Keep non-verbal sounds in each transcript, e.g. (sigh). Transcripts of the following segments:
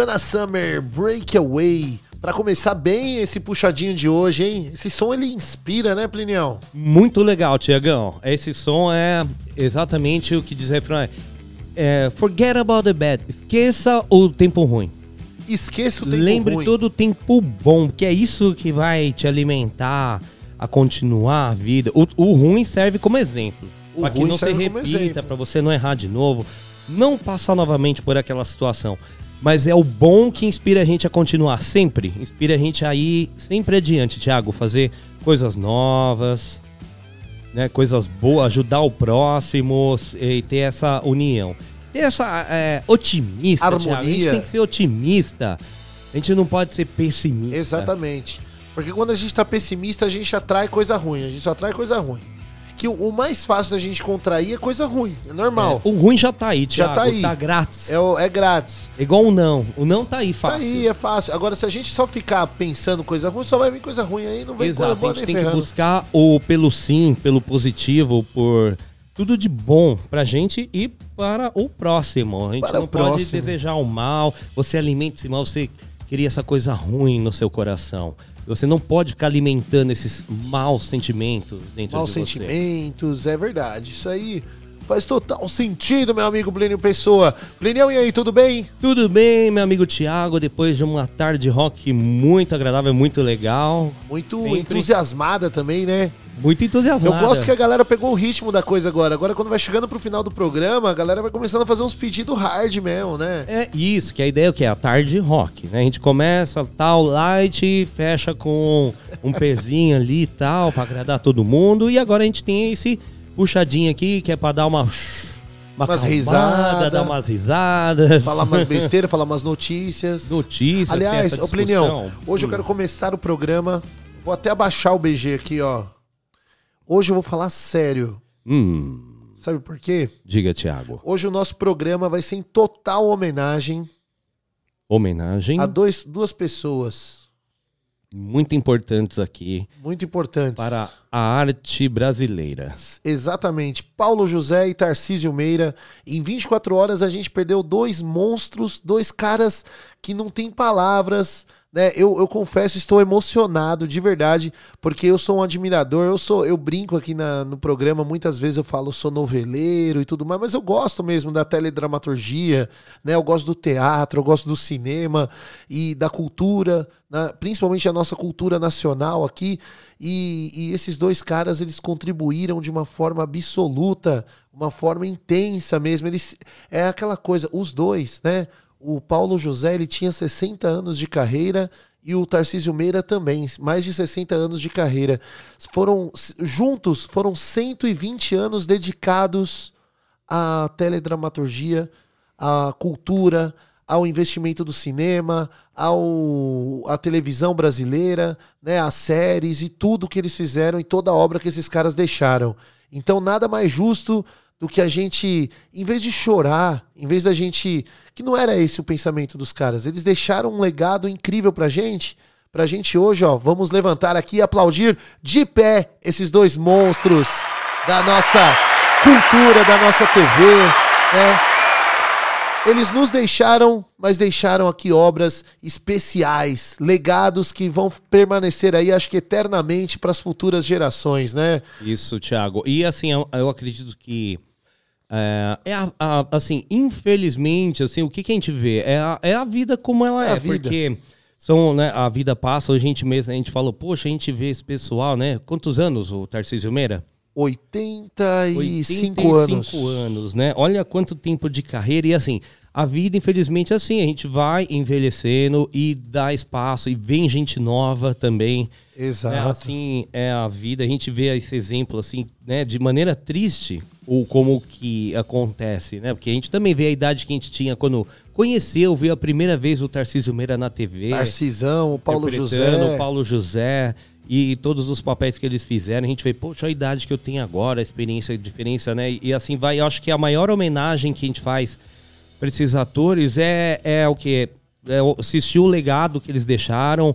Dana Summer, Breakaway. Para começar bem esse puxadinho de hoje, hein? Esse som ele inspira, né, Plinião? Muito legal, Tiagão. Esse som é exatamente o que diz o refrão. É, forget about the bad. Esqueça o tempo ruim. Esqueça o tempo Lembre ruim. todo o tempo bom, que é isso que vai te alimentar a continuar a vida. O, o ruim serve como exemplo. O Para que não se repita, para você não errar de novo. Não passar novamente por aquela situação. Mas é o bom que inspira a gente a continuar sempre. Inspira a gente a ir sempre adiante, Thiago. Fazer coisas novas, né? Coisas boas, ajudar o próximo e ter essa união. Ter essa é, otimista, Thiago. A gente Harmonia. tem que ser otimista. A gente não pode ser pessimista. Exatamente. Porque quando a gente tá pessimista, a gente atrai coisa ruim. A gente só atrai coisa ruim. Que o, o mais fácil da gente contrair é coisa ruim. É normal. É, o ruim já tá aí, Já Thiago. tá aí. Tá grátis. É, o- é grátis. É igual o não. O não tá aí Tá fácil. aí, é fácil. Agora, se a gente só ficar pensando coisa ruim, só vai vir coisa ruim aí, não vem coisa Exato, boa a gente tem que ferrando. buscar o pelo sim, pelo positivo, por tudo de bom pra gente e para o próximo. A gente Para não pode próximo. desejar o mal, você alimenta esse mal, você cria essa coisa ruim no seu coração. Você não pode ficar alimentando esses maus sentimentos dentro Maus de você. sentimentos, é verdade. Isso aí faz total sentido, meu amigo Plínio Pessoa. Plinião, e aí, tudo bem? Tudo bem, meu amigo Thiago, depois de uma tarde de rock muito agradável, muito legal, Muito Sempre. entusiasmada também, né? Muito Eu entusiasmado. gosto que a galera pegou o ritmo da coisa agora. Agora, quando vai chegando pro final do programa, a galera vai começando a fazer uns pedidos hard mesmo, né? É isso, que a ideia é o que? A tarde rock, né? A gente começa tal light fecha com um pezinho ali e tal, pra agradar todo mundo. E agora a gente tem esse puxadinho aqui, que é pra dar uma... Uma Umas risadas. dar umas risadas. Falar umas (laughs) besteiras, falar umas notícias. notícias. Aliás, essa ô Plinião, discussão. hoje eu Hum. quero começar o programa. Vou até abaixar o BG aqui, ó. Hoje eu vou falar sério. Hum, Sabe por quê? diga, Thiago. Hoje o nosso programa vai ser em total homenagem Homenagem a dois, duas pessoas muito importantes aqui muito importantes. para a arte brasileira. Exatamente. Paulo José e Tarcísio Meira. Em 24 horas a gente perdeu dois monstros, dois caras que não tem palavras. Né? Eu, eu confesso, estou emocionado de verdade, porque eu sou um admirador. Eu sou, eu brinco aqui na, no programa, muitas vezes eu falo sou noveleiro e tudo mais, mas eu gosto mesmo da teledramaturgia, né? Eu gosto do teatro, eu gosto do cinema e da cultura, né? principalmente a nossa cultura nacional aqui. E, e esses dois caras eles contribuíram de uma forma absoluta, uma forma intensa mesmo. Eles é aquela coisa, os dois, né? O Paulo José ele tinha 60 anos de carreira e o Tarcísio Meira também, mais de 60 anos de carreira. Foram juntos, foram 120 anos dedicados à teledramaturgia, à cultura, ao investimento do cinema, ao à televisão brasileira, né, às séries e tudo que eles fizeram e toda a obra que esses caras deixaram. Então nada mais justo do que a gente, em vez de chorar, em vez da gente, que não era esse o pensamento dos caras, eles deixaram um legado incrível pra gente. Pra gente hoje, ó, vamos levantar aqui e aplaudir de pé esses dois monstros da nossa cultura, da nossa TV, né? Eles nos deixaram, mas deixaram aqui obras especiais, legados que vão permanecer aí, acho que eternamente para as futuras gerações, né? Isso, Thiago. E assim, eu, eu acredito que é, é a- a- assim, infelizmente, assim, o que, que a gente vê é a, é a vida como ela É é, porque são, né, a vida passa, a gente mesmo, a gente falou, poxa, a gente vê esse pessoal, né? Quantos anos o Tarcísio Meira? 85 anos. anos, né? Olha quanto tempo de carreira e assim, a vida, infelizmente, é assim, a gente vai envelhecendo e dá espaço e vem gente nova também. É, Exato. assim, é a vida. A gente vê esse exemplo, assim, né, de maneira triste, ou como que acontece, né? Porque a gente também vê a idade que a gente tinha quando conheceu, viu a primeira vez o Tarcísio Meira na TV. Narcisão, o Paulo José. o Paulo José e todos os papéis que eles fizeram. A gente vê, poxa, a idade que eu tenho agora, a experiência, a diferença, né? E, assim vai. Eu acho que a maior homenagem que a gente faz para esses atores é, é o que? É assistir o legado que eles deixaram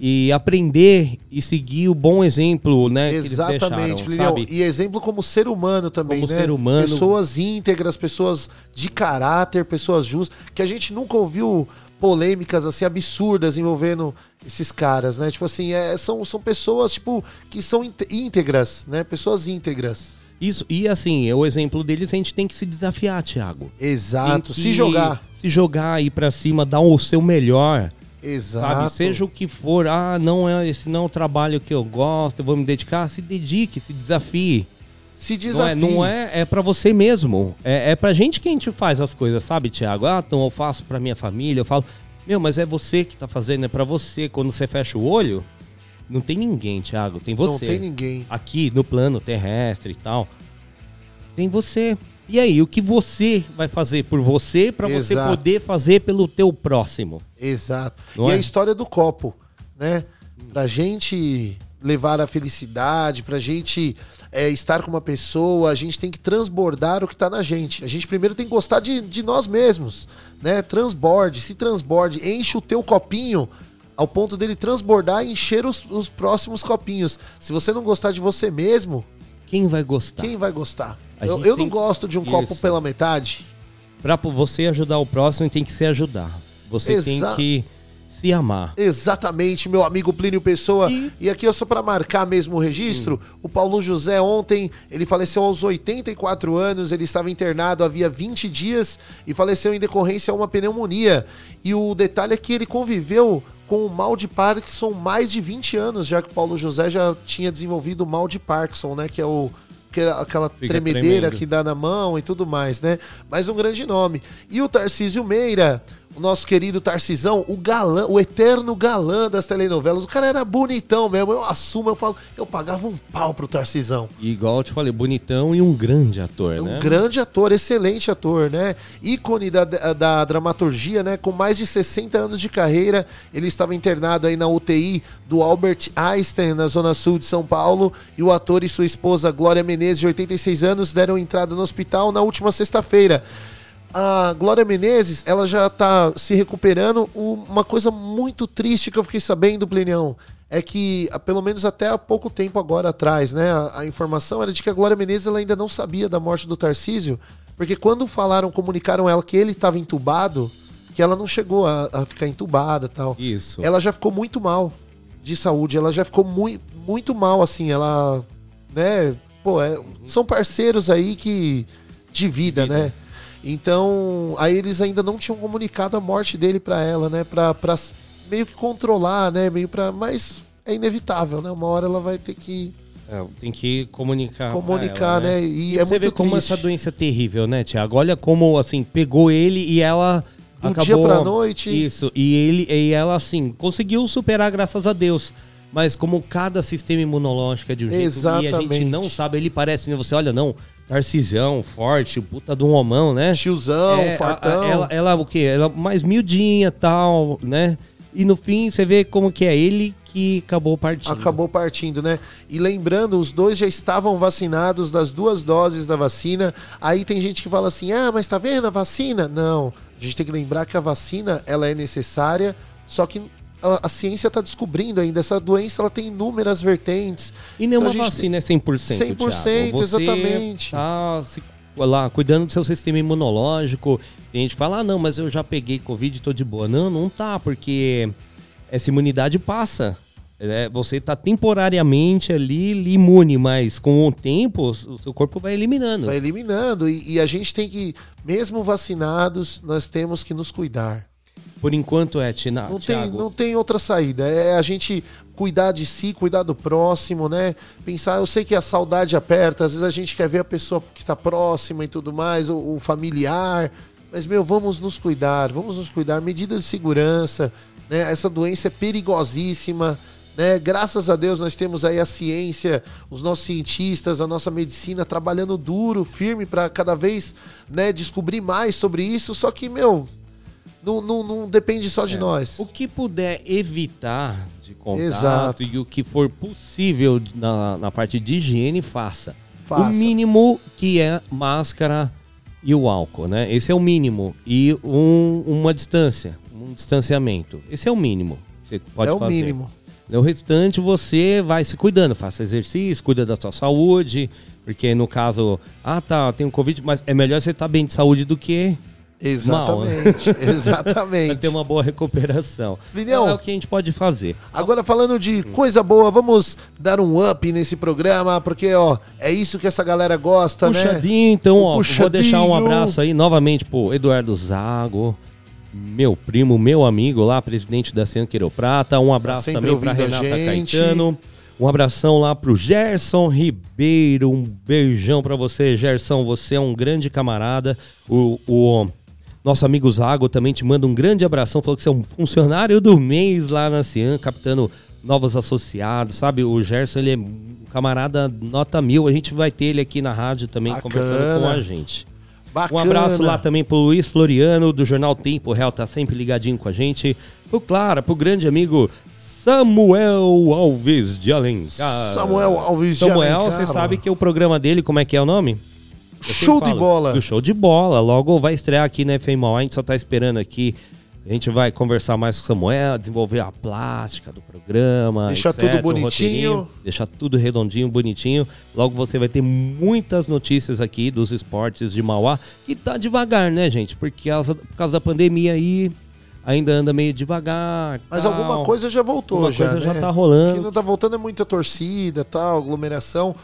e aprender e seguir o bom exemplo, né? que eles Exatamente, deixaram, Pliniel. sabe? E exemplo como ser humano também, Como né? ser humano. Pessoas íntegras, pessoas de caráter, pessoas justas, que a gente nunca ouviu polêmicas assim absurdas envolvendo esses caras, né? Tipo assim, é, são, são pessoas tipo que são íntegras, né? Pessoas íntegras. Isso, e assim, o exemplo deles a gente tem que se desafiar, Thiago. Exato. Que Se jogar. Se jogar aí pra cima, dar o seu melhor. Exato. Sabe, seja o que for, ah, não é esse não é o trabalho que eu gosto, eu vou me dedicar, se dedique, se desafie. Se Não desafie. é, não é, é para você mesmo. É, é pra gente que a gente faz as coisas, sabe, Thiago? Ah, então eu faço pra minha família, eu falo, meu, mas é você que tá fazendo, é pra você. Quando você fecha o olho, não tem ninguém, Thiago, tem Não você. tem ninguém. Aqui no plano terrestre e tal, tem você. E aí, o que você vai fazer por você pra você poder fazer pelo teu próximo? Exato. Não e é? a história do copo, né? Pra gente levar a felicidade, pra gente é, estar com uma pessoa, a gente tem que transbordar o que tá na gente. A gente primeiro tem que gostar de, de nós mesmos, né? Transborde, se transborde, enche o teu copinho ao ponto dele transbordar e encher os, os próximos copinhos. Se você não gostar de você mesmo, Quem vai gostar? quem vai gostar? A Eu, eu não gosto de um Isso. copo pela metade. Pra você ajudar o próximo, tem que se ajudar. Você Exa- tem que se amar. Exatamente, meu amigo Plínio Pessoa. E, E- aqui, só para marcar mesmo o registro, o Paulo José ontem, ele faleceu aos 84 anos, ele estava internado havia 20 dias e faleceu em decorrência a uma pneumonia. E o detalhe é que ele conviveu com o mal de Parkinson mais de 20 anos, já que o Paulo José já tinha desenvolvido o mal de Parkinson, né, que é o que é aquela Fica tremedeira tremendo. que dá na mão e tudo mais, né? Mas um grande nome. E o Tarcísio Meira, o nosso querido Tarcisão, o galã, o eterno galã das telenovelas. O cara era bonitão mesmo. Eu assumo, eu falo, eu pagava um pau pro Tarcisão. Igual eu te falei, bonitão e um grande ator, um né? grande ator, excelente ator, né? Ícone da, da dramaturgia, né? Com mais de 60 anos de carreira, ele estava internado aí na UTI do Albert Einstein, na zona sul de São Paulo, e o ator e sua esposa Glória Menezes, de 86 anos, deram entrada no hospital na última sexta-feira. A Glória Menezes, ela já tá se recuperando. Uma coisa muito triste que eu fiquei sabendo, Plinião, é que, ah, pelo menos até há pouco tempo agora atrás, né, a, a informação era de que a Glória Menezes ela ainda não sabia da morte do Tarcísio, porque quando falaram, comunicaram ela que ele estava entubado, que ela não chegou a, a ficar entubada e tal. Isso. Ela já ficou muito mal de saúde, ela já ficou muito, muito mal, assim, ela, né, pô, é- são parceiros aí que, de vida, Vida. né? Então, aí eles ainda não tinham comunicado a morte dele pra ela, né, pra, pra meio que controlar, né, meio pra, mas é inevitável, né, uma hora ela vai ter que É, tem que comunicar. comunicar, ela, né, e, E é você vê muito como triste. essa doença é terrível, né, Tiago? Olha como, assim, pegou ele e ela. Do acabou... dia pra noite. Isso. E ele e ela, assim, conseguiu superar, graças a Deus. Mas como cada sistema imunológico é de um jeito e a gente não sabe, ele parece, né? Você olha, não, Tarcisão, forte, puta de um homão, né? Tiozão, É, a- a- fartão. ela, ela o quê? Ela mais miudinha tal, né? E no fim você vê como que é ele que acabou partindo. acabou partindo, né? E lembrando, os dois já estavam vacinados das duas doses da vacina. Aí tem gente que fala assim: "Ah, mas tá vendo a vacina?" Não. A gente tem que lembrar que a vacina, ela é necessária, só que a, a ciência está descobrindo ainda essa doença, ela tem inúmeras vertentes. E nenhuma Então gente vacina é 100%, 100%, Thiago. Você exatamente. Tá se, lá, cuidando do seu sistema imunológico. Tem gente que fala, ah, não, mas eu já peguei Covid e tô de boa. Não, não tá, porque essa imunidade passa. né? Você tá temporariamente ali imune, mas com o tempo o seu corpo vai eliminando. Vai eliminando. E, e a gente tem que, mesmo vacinados, nós temos que nos cuidar. Por enquanto é, Tina, Não tem, não tem outra saída. É a gente cuidar de si, cuidar do próximo, né? Pensar, eu sei que a saudade aperta, às vezes a gente quer ver a pessoa que está próxima e tudo mais, o, o familiar. Mas, meu, vamos nos cuidar, vamos nos cuidar. Medidas de segurança, né? Essa doença é perigosíssima. Né? Graças a Deus nós temos aí a ciência, os nossos cientistas, a nossa medicina trabalhando duro, firme para cada vez né, descobrir mais sobre isso. Só que, meu, não, não, não depende só de nós. O que puder evitar de contato Exato. e o que for possível na, na parte de higiene, faça. Faça. O mínimo que é máscara e o álcool, né? Esse é o mínimo. E um- uma distância, um distanciamento. Esse é o mínimo você pode é o fazer. mínimo. O restante você vai se cuidando, faça exercício, cuida da sua saúde, porque no caso, ah tá, tem um Covid, mas é melhor você estar bem de saúde do que (laughs) Exatamente. vai exatamente. ter uma boa recuperação. Lilião. é o que a gente pode fazer. Agora falando de coisa boa, vamos dar um up nesse programa, porque ó, é isso que essa galera gosta, né? Puxadinho, então, ó, vou deixar um puxadinho. abraço aí novamente pro Eduardo Zago, meu primo, meu amigo lá, presidente da Cian Prata. Um abraço sempre também pra ouvindo a Renata. Caetano. Um abração lá pro Gerson Ribeiro. Um beijão pra você, Gerson. Você é um grande camarada. O, o nosso amigo Zago também te manda um grande abração. Falou que você é um funcionário do mês lá na Cian, captando novos associados, sabe? O Gerson, ele é um camarada nota mil. A gente vai ter ele aqui na rádio também Bacana. conversando com a gente. Bacana. Um abraço lá também pro Luiz Floriano, do Jornal Tempo Real, tá sempre ligadinho com a gente. Pro Clara, pro grande amigo Samuel Alves de Alencar. Samuel Alves de Samuel, Alencar. você sabe que o programa dele, como é que é o nome? Show de bola. Do show de bola. Logo vai estrear aqui na FM Mauá, a gente só tá esperando aqui. A gente vai conversar mais com o Samuel, desenvolver a plástica do programa. Deixar etc, tudo bonitinho. Deixar tudo redondinho, bonitinho. Logo você vai ter muitas notícias aqui dos esportes de Mauá, que tá devagar, né, gente? Porque por causa da pandemia aí, ainda anda meio devagar. Mas tal. alguma coisa já voltou, Alguma já, coisa já né? tá O que rolando. não tá voltando é muita torcida, tal, aglomeração.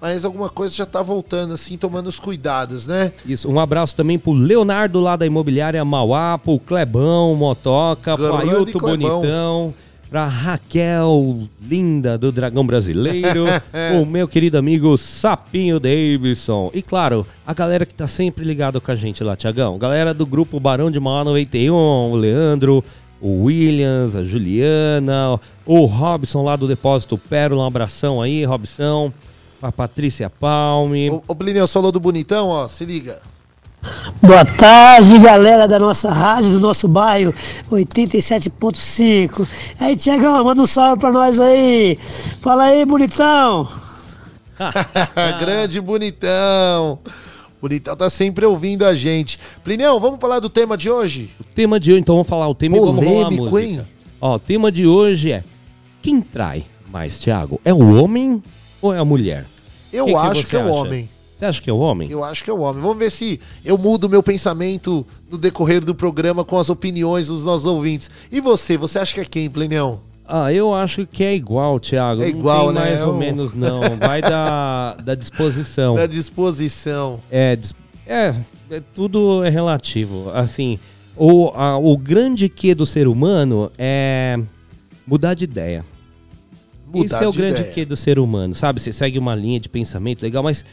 Mas alguma coisa já tá voltando, assim, tomando os cuidados, né? Isso, um abraço também pro Leonardo lá da imobiliária Mauá, pro Clebão, Motoca, pro Grande Ailton Clebão. Bonitão. pra Raquel, linda do Dragão Brasileiro, (laughs) o meu querido amigo Sapinho Davidson. E claro, a galera que tá sempre ligado com a gente lá, Tiagão. Galera do grupo Barão de Mauá 91, o Leandro, o Williams, a Juliana, o Robson lá do Depósito Pérola. Um abração aí, Robson. A Patrícia Palme. O, o Plineu falou do bonitão, ó, se liga. Boa tarde, galera da nossa rádio, do nosso bairro 87.5. Aí, Tiagão, manda um salve pra nós aí. Fala aí, bonitão. (laughs) (laughs) Grande bonitão. Bonitão tá sempre ouvindo a gente. Plineu, vamos falar do tema de hoje? O tema de hoje, então vamos falar o tema Polêmico, e vamos rolar a música. hein? Ó, o tema de hoje é quem trai mais, Thiago? É o homem ou é a mulher? Eu Que que acho você que é o acha? homem. Você acha que é o homem? Eu acho que é o homem. Vamos ver se eu mudo meu pensamento no decorrer do programa com as opiniões dos nossos ouvintes. E você? Você acha que é quem, Plineu? Ah, eu acho que é igual, Thiago. É igual, né? mais ou menos, (laughs) não. Vai da, da disposição. Da disposição. É, é, é, tudo é relativo. Assim, o, a- o grande que do ser humano é mudar de ideia. Mudar Esse é o de grande ideia. que do ser humano, sabe? Você segue uma linha de pensamento legal, mas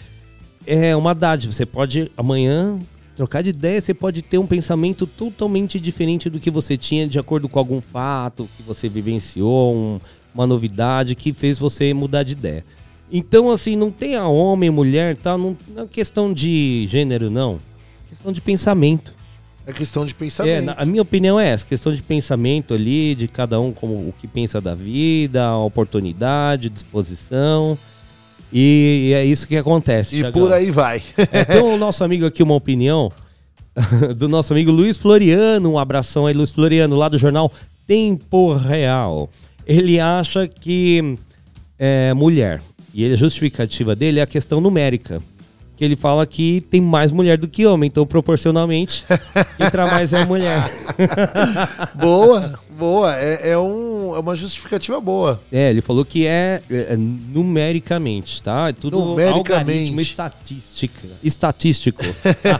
é uma dádiva. Você pode amanhã trocar de ideia, você pode ter um pensamento totalmente diferente do que você tinha de acordo com algum fato que você vivenciou, um- uma novidade que fez você mudar de ideia. Então, assim, não tem a homem, mulher, tá? Não, não é questão de gênero, não. É questão de pensamento. É questão de É, pensamento. na- a minha opinião é essa, questão de pensamento ali, de cada um como o que pensa da vida, a oportunidade, disposição. E, e é isso que acontece. E Thiagão. por aí vai. É, tem o nosso amigo aqui uma opinião (laughs) do nosso amigo Luiz Floriano. Um abração aí, Luiz Floriano, lá do jornal Tempo Real. Ele acha que é mulher. E a justificativa dele é a questão numérica. Que ele fala que tem mais mulher do que homem, então proporcionalmente, (laughs) quem traz mais é mulher. boa, boa. É, é um, é uma justificativa boa. É, ele falou que é, é, numericamente, tá? É tudo Numericamente. estatística, estatístico.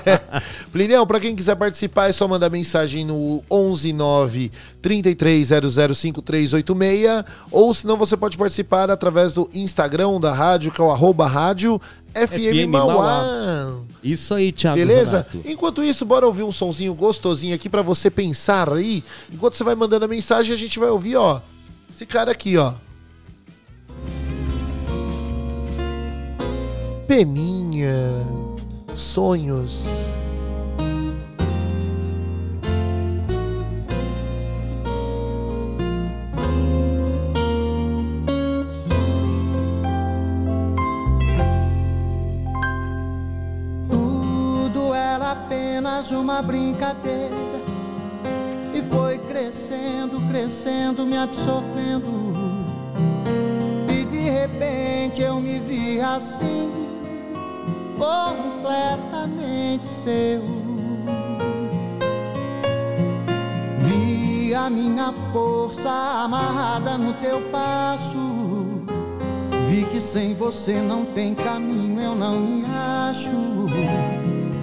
(laughs) Plineu, pra quem quiser participar, é só mandar mensagem no 119 33005386 ou senão você pode participar através do Instagram da rádio, que é o arroba rádio FM, FM Mauá. Isso aí, Thiago Beleza? Enquanto isso, bora ouvir um sonzinho gostosinho aqui pra você pensar aí. Enquanto você vai mandando a mensagem, a gente vai ouvir, ó, esse cara aqui, ó. Peninha, sonhos. Apenas uma brincadeira e foi crescendo, crescendo, me absorvendo. E de repente eu me vi assim, completamente seu. Vi a minha força amarrada no teu passo. Vi que sem você não tem caminho, eu não me acho.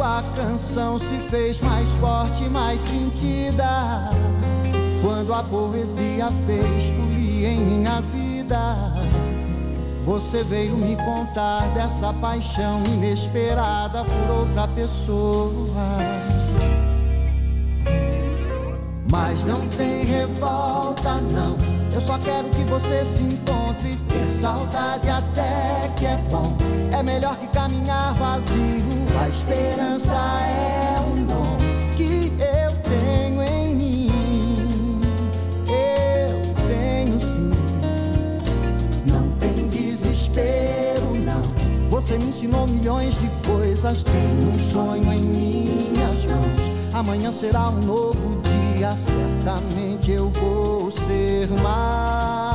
Quando a canção se fez mais forte, mais sentida. Quando a poesia fez fluir em minha vida. Você veio me contar dessa paixão inesperada por outra pessoa. Mas não tem revolta, não. Eu só quero que você se encontre. Ter saudade até que é bom. É melhor que caminhar vazio. A esperança é um dom que eu tenho em mim. Eu tenho sim. Não tem desespero, não. Você me ensinou milhões de coisas. Tenho um sonho em minhas mãos. Amanhã será um novo dia. Dia certamente eu vou ser mais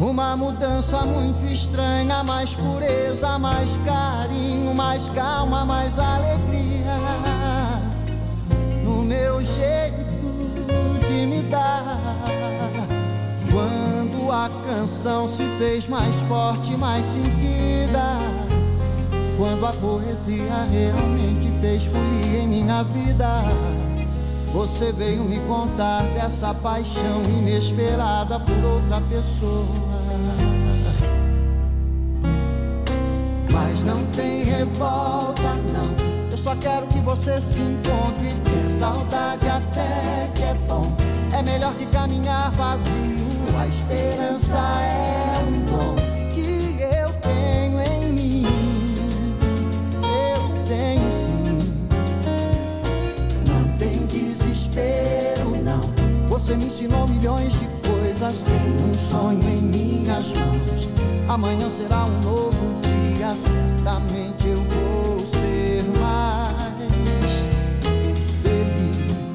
uma mudança muito estranha, mais pureza, mais carinho, mais calma, mais alegria no meu jeito de me dar. Quando a canção se fez mais forte, mais sentida. Quando a poesia realmente fez folia em minha vida, você veio me contar dessa paixão inesperada por outra pessoa. Mas não tem revolta, não. Eu só quero que você se encontre. Ter saudade até que é bom. É melhor que caminhar vazio. A esperança é um dom Você me ensinou milhões de coisas. Tem um sonho em minhas mãos. Amanhã será um novo dia. Certamente eu vou ser mais feliz.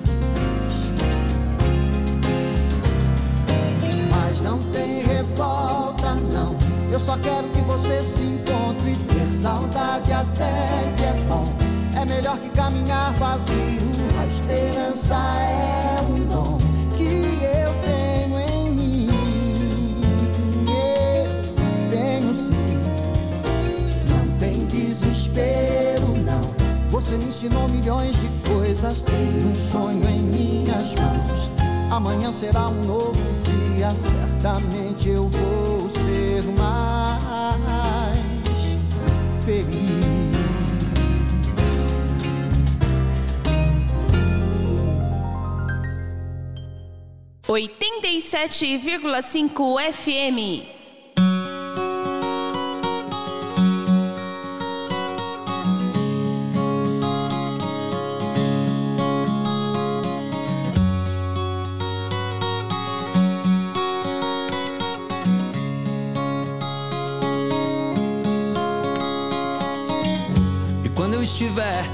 Mas não tem revolta, não. Eu só quero que você se encontre. Ter saudade até que é bom. É melhor que caminhar vazio. A esperança é um dom Você me ensinou milhões de coisas. Tem um sonho em minhas mãos. Amanhã será um novo dia. Certamente eu vou ser mais feliz. Oitenta e sete vírgula cinco FM.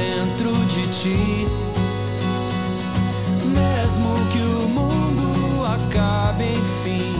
Dentro de ti. Mesmo que o mundo acabe, enfim.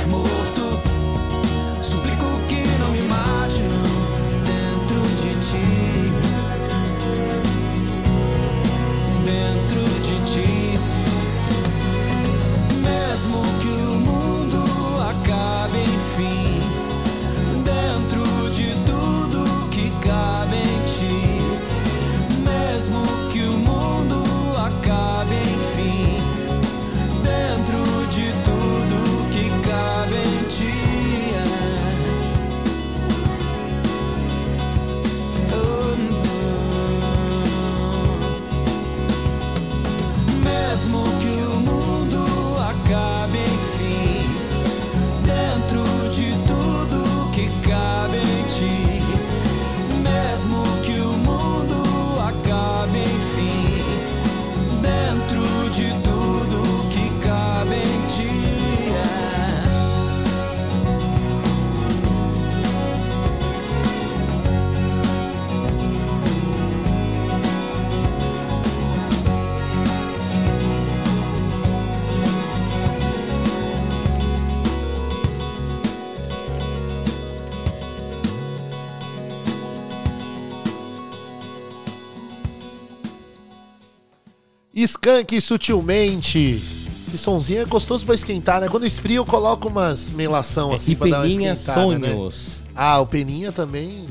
Skank sutilmente. Esse sonzinho é gostoso pra esquentar, né? Quando esfria, eu coloco umas melação assim e pra dar uma Peninha esquentada, né? Sonhos. Ah, o Peninha também.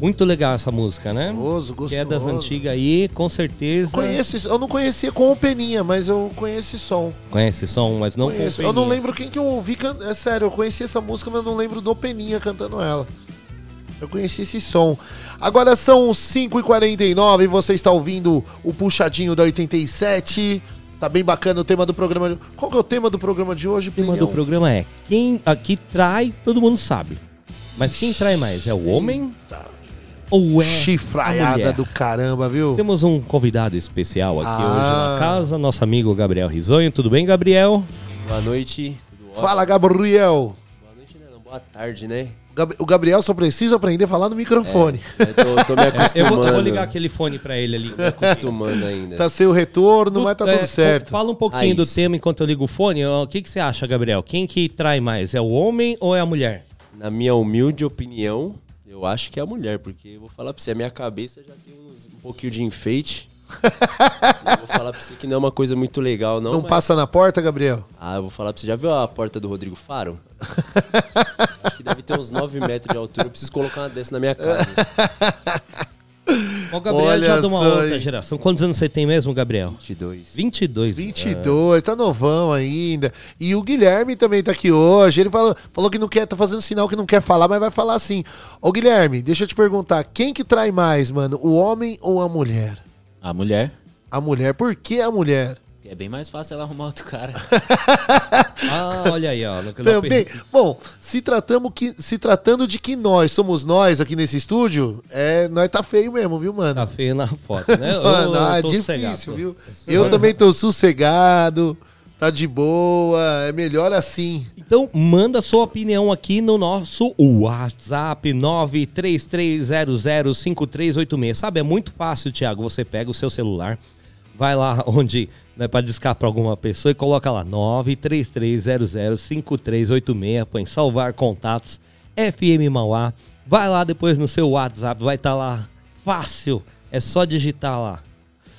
Muito legal essa música, né? Gostoso, gostoso. Que é das antigas aí, com certeza. Conheço, esse- eu não conhecia com o Peninha, mas eu conheço esse som. Conhece esse som, mas não Conheço. Eu não lembro quem que eu ouvi can... É sério, eu conheci essa música, mas eu não lembro do Peninha cantando ela. Eu conheci esse som. Agora são 5h49 e você está ouvindo o Puxadinho da 87. Tá bem bacana o tema do programa. de- Qual que é o tema do programa de hoje, O tema Plinião? do programa é: quem aqui trai, todo mundo sabe. Mas quem trai mais? É o homem Eita. ou é a Chifraiada mulher? do caramba, viu? Temos um convidado especial aqui Ah. hoje na casa, nosso amigo Gabriel Risonho. Tudo bem, Gabriel? Boa noite, tudo ótimo? Fala, Gabriel. Boa noite, né? Não, boa tarde, né? O Gab- O Gabriel só precisa aprender a falar no microfone. Eu tô, tô me É, (laughs) eu, acostumando. vou, eu vou ligar aquele fone pra ele ali. acostumando ainda. Tá sem o retorno, mas tá É, tudo certo. Fala um pouquinho Aí do tema enquanto eu ligo o fone. O que, que você acha, Gabriel? Quem que trai mais? É o homem ou é a mulher? Na minha humilde opinião, eu acho que é a mulher, porque eu vou falar pra você, a minha cabeça já tem uns- um pouquinho de enfeite. Eu vou falar pra você que não é uma coisa muito legal, não. Não mas- passa na porta, Gabriel? Ah, eu vou falar pra você, já viu a porta do Rodrigo Faro? (laughs) acho que deve ter uns 9 metros de altura, eu preciso colocar uma dessa na minha casa. O Gabriel Olha já é de uma só outra aí. geração. Quantos anos você tem mesmo, Gabriel? 22. 22. 22, tá novão ainda. E o Guilherme também tá aqui hoje. Ele falou, falou que não quer, tá fazendo sinal que não quer falar, mas vai falar assim. Ô Guilherme, deixa eu te perguntar, quem que trai mais, mano? O homem ou a mulher? A mulher. A mulher. Por que a mulher? É bem mais fácil ela arrumar outro cara. (laughs) Ah, olha aí, ó. Também. Bom, se, tratamos que, se tratando de que nós somos nós aqui nesse estúdio, é, nós tá feio mesmo, viu, mano? Tá feio na foto, né? (laughs) Eu- Mano, eu ah, tô difícil, sossegado. viu? Eu também tô sossegado, tá de boa, é melhor assim. Então, manda sua opinião aqui no nosso WhatsApp 933005386. Sabe, é muito fácil, Thiago. Você pega o seu celular, vai lá (laughs) onde, né, para discar para alguma pessoa e coloca lá 933005386, põe salvar contatos, FM Mauá. Vai lá depois no seu WhatsApp, vai estar lá fácil. É só digitar lá.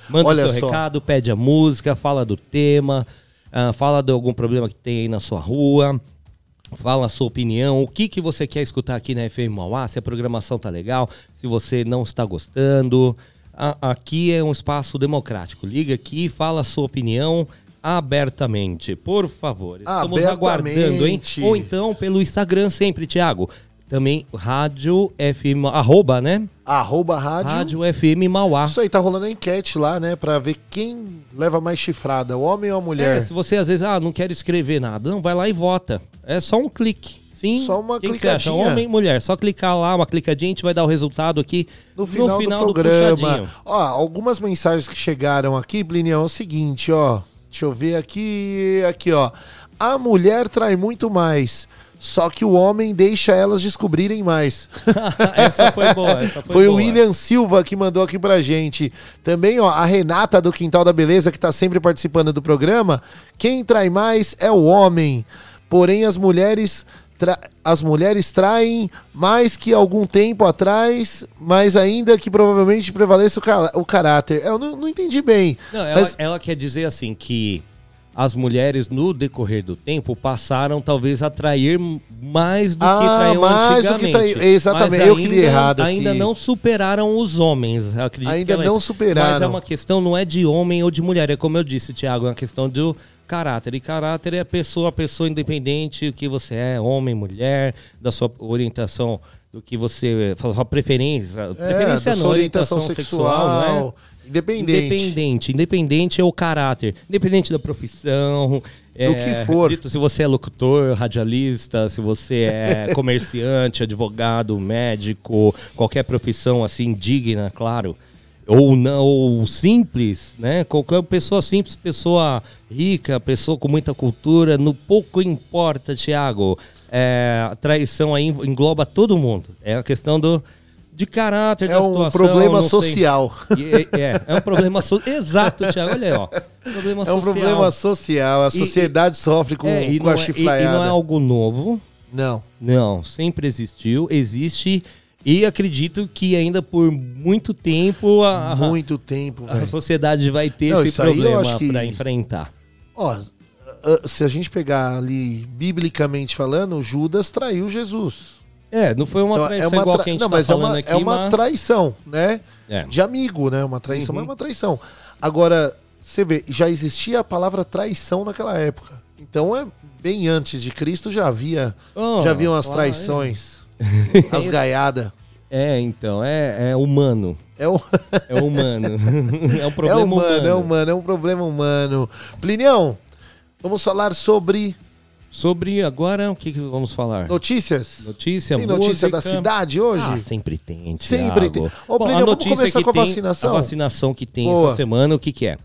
Manda Olha o seu só. recado, pede a música, fala do tema, ah, fala de algum problema que tem aí na sua rua. Fala a sua opinião, o que, que você quer escutar aqui na FM Mauá, se a programação tá legal, se você não está gostando. A- aqui é um espaço democrático. Liga aqui, fala a sua opinião abertamente, por favor. Estamos aguardando, hein? Abertamente. Ou então pelo Instagram sempre, Thiago. Também Rádio FM, arroba, né? Arroba rádio. Rádio FM Mauá. Isso aí, tá rolando a enquete lá, né? Pra ver quem leva mais chifrada, o homem ou a mulher. É, se você às vezes, ah, não quero escrever nada, não, vai lá e vota. É só um clique. Sim. Só uma que clicadinha. Homem, mulher. Só clicar lá, uma clicadinha, a gente vai dar o resultado aqui No final, do programa. puxadinho. ó, algumas mensagens que chegaram aqui, Plinião, é o seguinte, ó. Deixa eu ver aqui, aqui, ó. A mulher trai muito mais. Só que o homem deixa elas descobrirem mais. (laughs) essa foi boa, essa foi, Foi o boa. William Silva que mandou aqui pra gente. Também, ó, a Renata do Quintal da Beleza, que tá sempre participando do programa. Quem trai mais é o homem. Porém, as mulheres. tra- As mulheres traem mais que algum tempo atrás, mas ainda que provavelmente prevaleça o, o caráter. Eu não, não entendi bem. Não, ela, mas- ela quer dizer assim que as mulheres, no decorrer do tempo, passaram talvez a trair mais do que Ah, traíam mais do que antigamente. traí- exatamente, Mas eu que li errado Ainda aqui. não superaram os homens, acredito Ainda que é não superaram. Mas é uma questão, não é de homem ou de mulher, é como eu disse, Tiago, é uma questão do caráter. E caráter é a pessoa, a pessoa independente, o que você é, homem, mulher, da sua orientação, do que você, sua preferência, É, preferência da não, sua orientação sexual, não é? Independente. Independente. Independente é o caráter. Independente da profissão. é, que for. dito se você é locutor, radialista, se você é (laughs) comerciante, advogado, médico, qualquer profissão assim digna, claro. Ou não, ou simples, né? Qualquer pessoa simples, pessoa rica, pessoa com muita cultura, no pouco importa, Tiago. É, a traição aí engloba todo mundo. É a questão do de caráter É da um situação. problema social. E- É, é um problema social. Exato, Thiago. Olha aí, ó. Problema É um social. problema social. A E- sociedade sofre com, É, e, com não a é, e- e não é algo novo. Não. Não, sempre existiu, existe e acredito que ainda por muito tempo a, Muito tempo, a sociedade vai ter Não, esse problema para enfrentar. Ó, se a gente pegar ali, biblicamente falando, Judas traiu Jesus. É, não foi uma Então, traição igual tra- que a gente Não, tá mas é falando uma, aqui, é uma mas... traição, né? É. De amigo, né? Uma traição, Uhum. mas é uma traição. Agora, você vê, já existia a palavra traição naquela época. Então é bem antes de Cristo já havia, Oh, já haviam (laughs) as traições, as gaiadas. É, então, é, é humano. É, um, (laughs) É humano. (laughs) é um é problema humano, é humano, é um problema humano. Plinião, vamos falar sobre Sobre agora, o que, que vamos falar? notícias? Notícia, Tem notícia da música. cidade hoje? Ah, sempre tem, Sempre Thiago. tem. Ô, Bom, Plínio, a vamos notícia começar que com a tem, vacinação? A vacinação que tem Boa. essa semana, o que que é?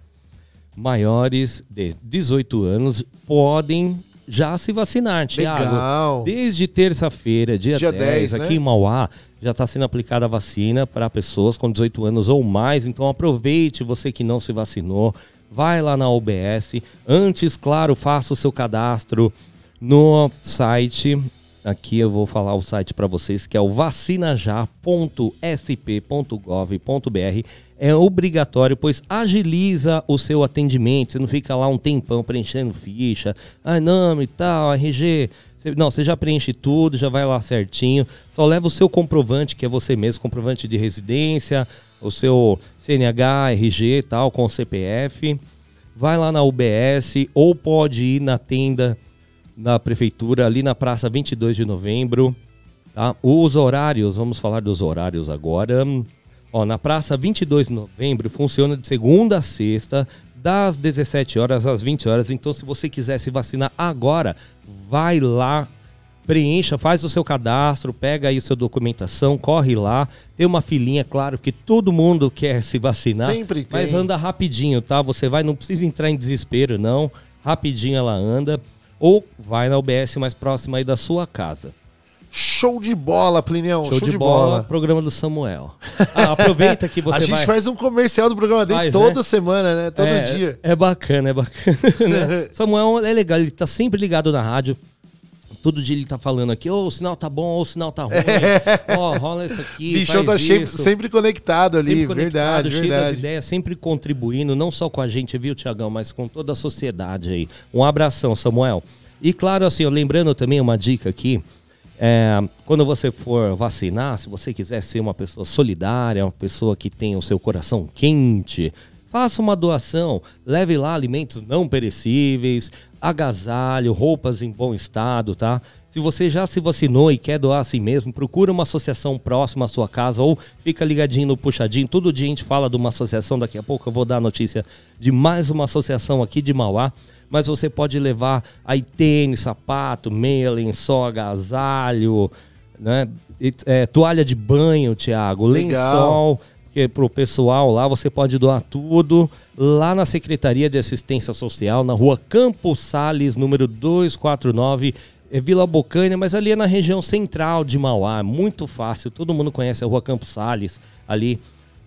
Maiores de 18 anos podem já se vacinar, Thiago. Legal. Desde terça-feira, dia, Dia 10, 10, aqui né? em Mauá, já está sendo aplicada a vacina para pessoas com 18 anos ou mais. Então aproveite, você que não se vacinou, vai lá na UBS. Antes, claro, faça o seu cadastro no site. Aqui eu vou falar o site para vocês, que é o vacinajá.sp.gov.br. É obrigatório, pois agiliza o seu atendimento. Você não fica lá um tempão preenchendo ficha. Ah, nome e tal, RG. Não, você já preenche tudo, já vai lá certinho. Só leva o seu comprovante, que é você mesmo, comprovante de residência, o seu CNH, RG e tal, com CPF. Vai lá na UBS ou pode ir na tenda da prefeitura, ali na Praça 22 de Novembro. Tá? Os horários, vamos falar dos horários agora. Ó, na Praça 22 de Novembro funciona de segunda a sexta, das 17 horas às 20 horas. Então, se você quiser se vacinar agora, vai lá, preencha, faz o seu cadastro, pega aí sua documentação, corre lá. Tem uma filinha, claro que todo mundo quer se vacinar. Sempre tem. Mas anda rapidinho, tá? Você vai, não precisa entrar em desespero, não. Rapidinho ela anda. Ou vai na UBS mais próxima aí da sua casa. Show de bola, Plinião. Show, de, bola, programa do Samuel. Ah, aproveita que (laughs) você a gente vai... faz um comercial do programa dele Faz, toda né? semana, né? Todo é, dia. É bacana, é bacana. né? (laughs) Samuel é legal, ele tá sempre ligado na rádio. Todo dia ele tá falando aqui, ô, o sinal tá bom, ô, o sinal tá ruim. (laughs) Ó, rola isso aqui, Bichão tá sempre, sempre conectado ali, Sempre conectado, verdade, cheio das verdade. ideias, sempre contribuindo, não só com a gente, viu, Tiagão, mas com toda a sociedade aí. Um abração, Samuel. E claro, assim, ó, lembrando também uma dica aqui, é, quando você for vacinar, se você quiser ser uma pessoa solidária, uma pessoa que tem o seu coração quente, faça uma doação, leve lá alimentos não perecíveis, agasalho, roupas em bom estado, tá? Se você já se vacinou e quer doar assim mesmo, procura uma associação próxima à sua casa ou fica ligadinho no puxadinho. Todo dia a gente fala de uma associação, daqui a pouco eu vou dar a notícia de mais uma associação aqui de Mauá. Mas você pode levar aí tênis, sapato, meia, lençol, agasalho, né? É, toalha de banho, Thiago, Legal. lençol, porque pro pessoal lá você pode doar tudo lá na Secretaria de Assistência Social, na rua Campos Sales, número 249, é Vila Bocaina, mas ali é na região central de Mauá, muito fácil, todo mundo conhece a Rua Campos Sales, ali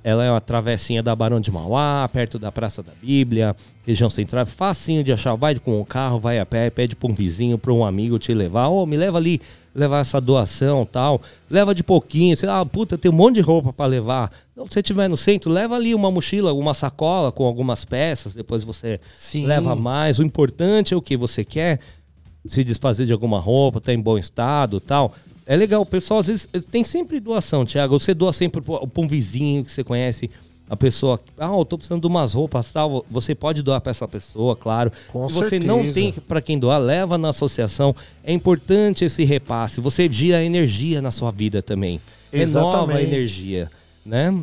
ela é uma travessinha da Barão de Mauá, perto da Praça da Bíblia, região central, facinho de achar, vai com o carro, vai a pé, pede para um vizinho, para um amigo te levar, ô, me leva ali, levar essa doação tal, leva de pouquinho, você, ah, puta, tem um monte de roupa para levar, não, se você estiver no centro, leva ali uma mochila, uma sacola com algumas peças, depois você Sim. leva mais, o importante é o que você quer, se desfazer de alguma roupa, tá em bom estado tal. É legal, o pessoal às vezes tem sempre doação, Thiago. Você doa sempre para um vizinho que você conhece, a pessoa, ah, eu tô precisando de umas roupas tal. Você pode doar para essa pessoa, claro. Com Se você não tem para quem doar, leva na associação. É importante esse repasse. Você gira energia na sua vida também. Renova a Exatamente. energia, né?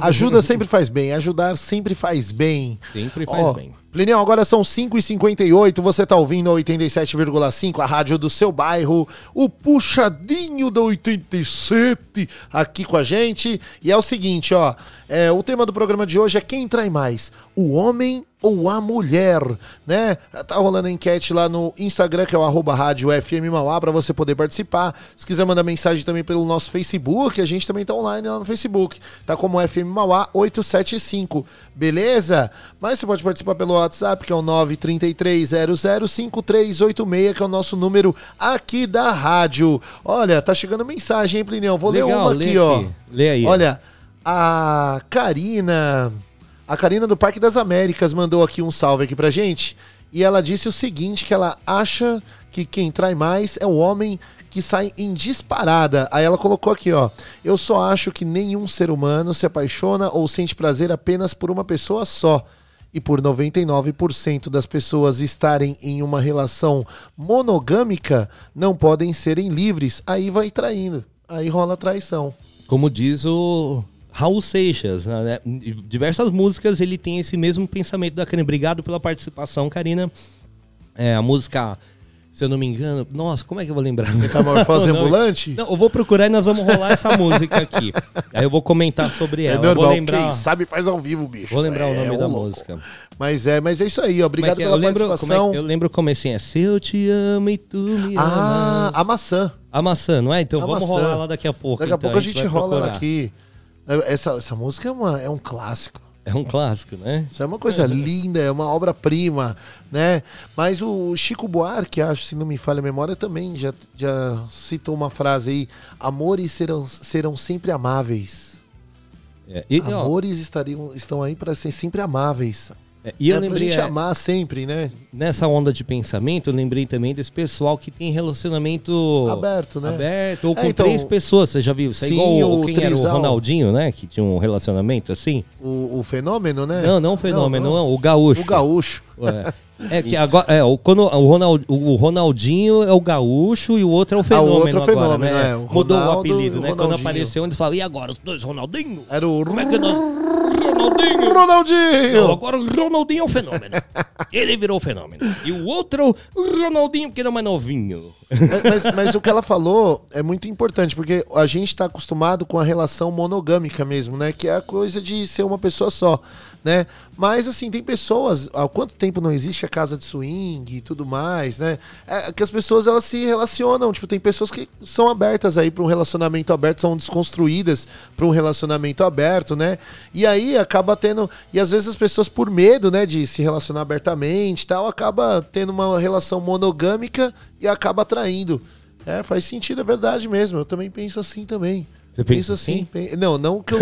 Ajuda sempre faz bem, ajudar sempre faz bem. Sempre faz Ó, bem. Plineu, agora são 5h58, você tá ouvindo a 87,5, a rádio do seu bairro, o Puxadinho da 87 aqui com a gente. E é o seguinte, ó, é, o tema do programa de hoje é quem trai mais, o homem ou a mulher, né? Tá rolando enquete lá no Instagram, que é o arroba rádio FM Mauá, pra você poder participar. Se quiser mandar mensagem também pelo nosso Facebook, a gente também tá online lá no Facebook. Tá como FM Mauá 875, beleza? Mas você pode participar pelo WhatsApp, que é o 933005386, que é o nosso número aqui da rádio. Olha, tá chegando mensagem, hein, Plineu? Vou ler Legal, uma lê aqui, ó. aqui. Lê aí. Olha, a Karina, a Karina do Parque das Américas mandou aqui um salve aqui pra gente. E ela disse o seguinte, que ela acha que quem trai mais é o homem que sai em disparada. Aí ela colocou aqui, ó. Eu só acho que nenhum ser humano se apaixona ou sente prazer apenas por uma pessoa só. E por 99% das pessoas estarem em uma relação monogâmica, não podem serem livres. Aí vai traindo. Aí rola traição. Como diz o Raul Seixas, né? Diversas músicas ele tem esse mesmo pensamento da Karina. Obrigado pela participação, Karina. É, a música, se eu não me engano, nossa, como é que eu vou lembrar? Metamorfose (laughs) Não, ambulante? Não, eu vou procurar e nós vamos rolar essa música aqui. Aí eu vou comentar sobre É ela. Vou normal, lembrar, quem sabe faz ao vivo, bicho. vou lembrar o É, nome ô da louco. música. Mas é, mas é isso aí, ó. Como é obrigado que é? pela eu lembro, como é participação. eu lembro é assim, é Se eu te amo e tu me Ah, amas. a maçã. A maçã, não é? Então A vamos maçã. rolar lá daqui a pouco. Daqui a então, pouco a gente, vai rola ela procurar. aqui. Essa, essa música é, uma, é um clássico. É um clássico, né? Isso é uma coisa linda, é uma obra-prima, né? Mas o Chico Buarque, acho, se não me falha a memória, também já, já citou uma frase aí: Amores serão, serão sempre amáveis. É, e, ó, Amores estariam, estão aí para ser sempre amáveis. É, e eu é lembrei, pra gente amar sempre, né? nessa onda de pensamento, eu lembrei também desse pessoal que tem relacionamento Aberto, né? aberto ou É, com então- três pessoas, você já viu? Isso é Sim, igual o, o quem era o trisal. Ronaldinho, né? Que tinha um relacionamento assim. O, o fenômeno, né? Não, não o fenômeno, Não, não, o gaúcho. O gaúcho. É. (laughs) É que agora, é, o, quando o, Ronald, o Ronaldinho é o gaúcho e o outro é o fenômeno. outro é o agora, fenômeno, né? é, o Mudou o apelido, o né? Quando apareceu, eles falam, e agora os dois Ronaldinho? Era o Como é que nós. Ronaldinho! Não, Ronaldinho! agora o Ronaldinho é o fenômeno. (laughs) Ele virou o fenômeno. E o outro, o Ronaldinho, porque ele é mais novinho. Mas, mas- o que ela falou é muito importante, porque a gente está acostumado com a relação monogâmica mesmo, né? Que é a coisa de ser uma pessoa só, né? Mas, assim, tem pessoas... Há quanto tempo não existe a casa de swing e tudo mais, né? É que as pessoas, elas se relacionam. Tipo, tem pessoas que são abertas aí para um relacionamento aberto, são desconstruídas para um relacionamento aberto, né? E aí acaba tendo... E às vezes as pessoas, por medo, né, de se relacionar abertamente e tal, acaba tendo uma relação monogâmica e acaba traindo. É, faz sentido, é verdade mesmo. Eu também penso assim também. Você penso pensa assim? assim? Não, não que eu,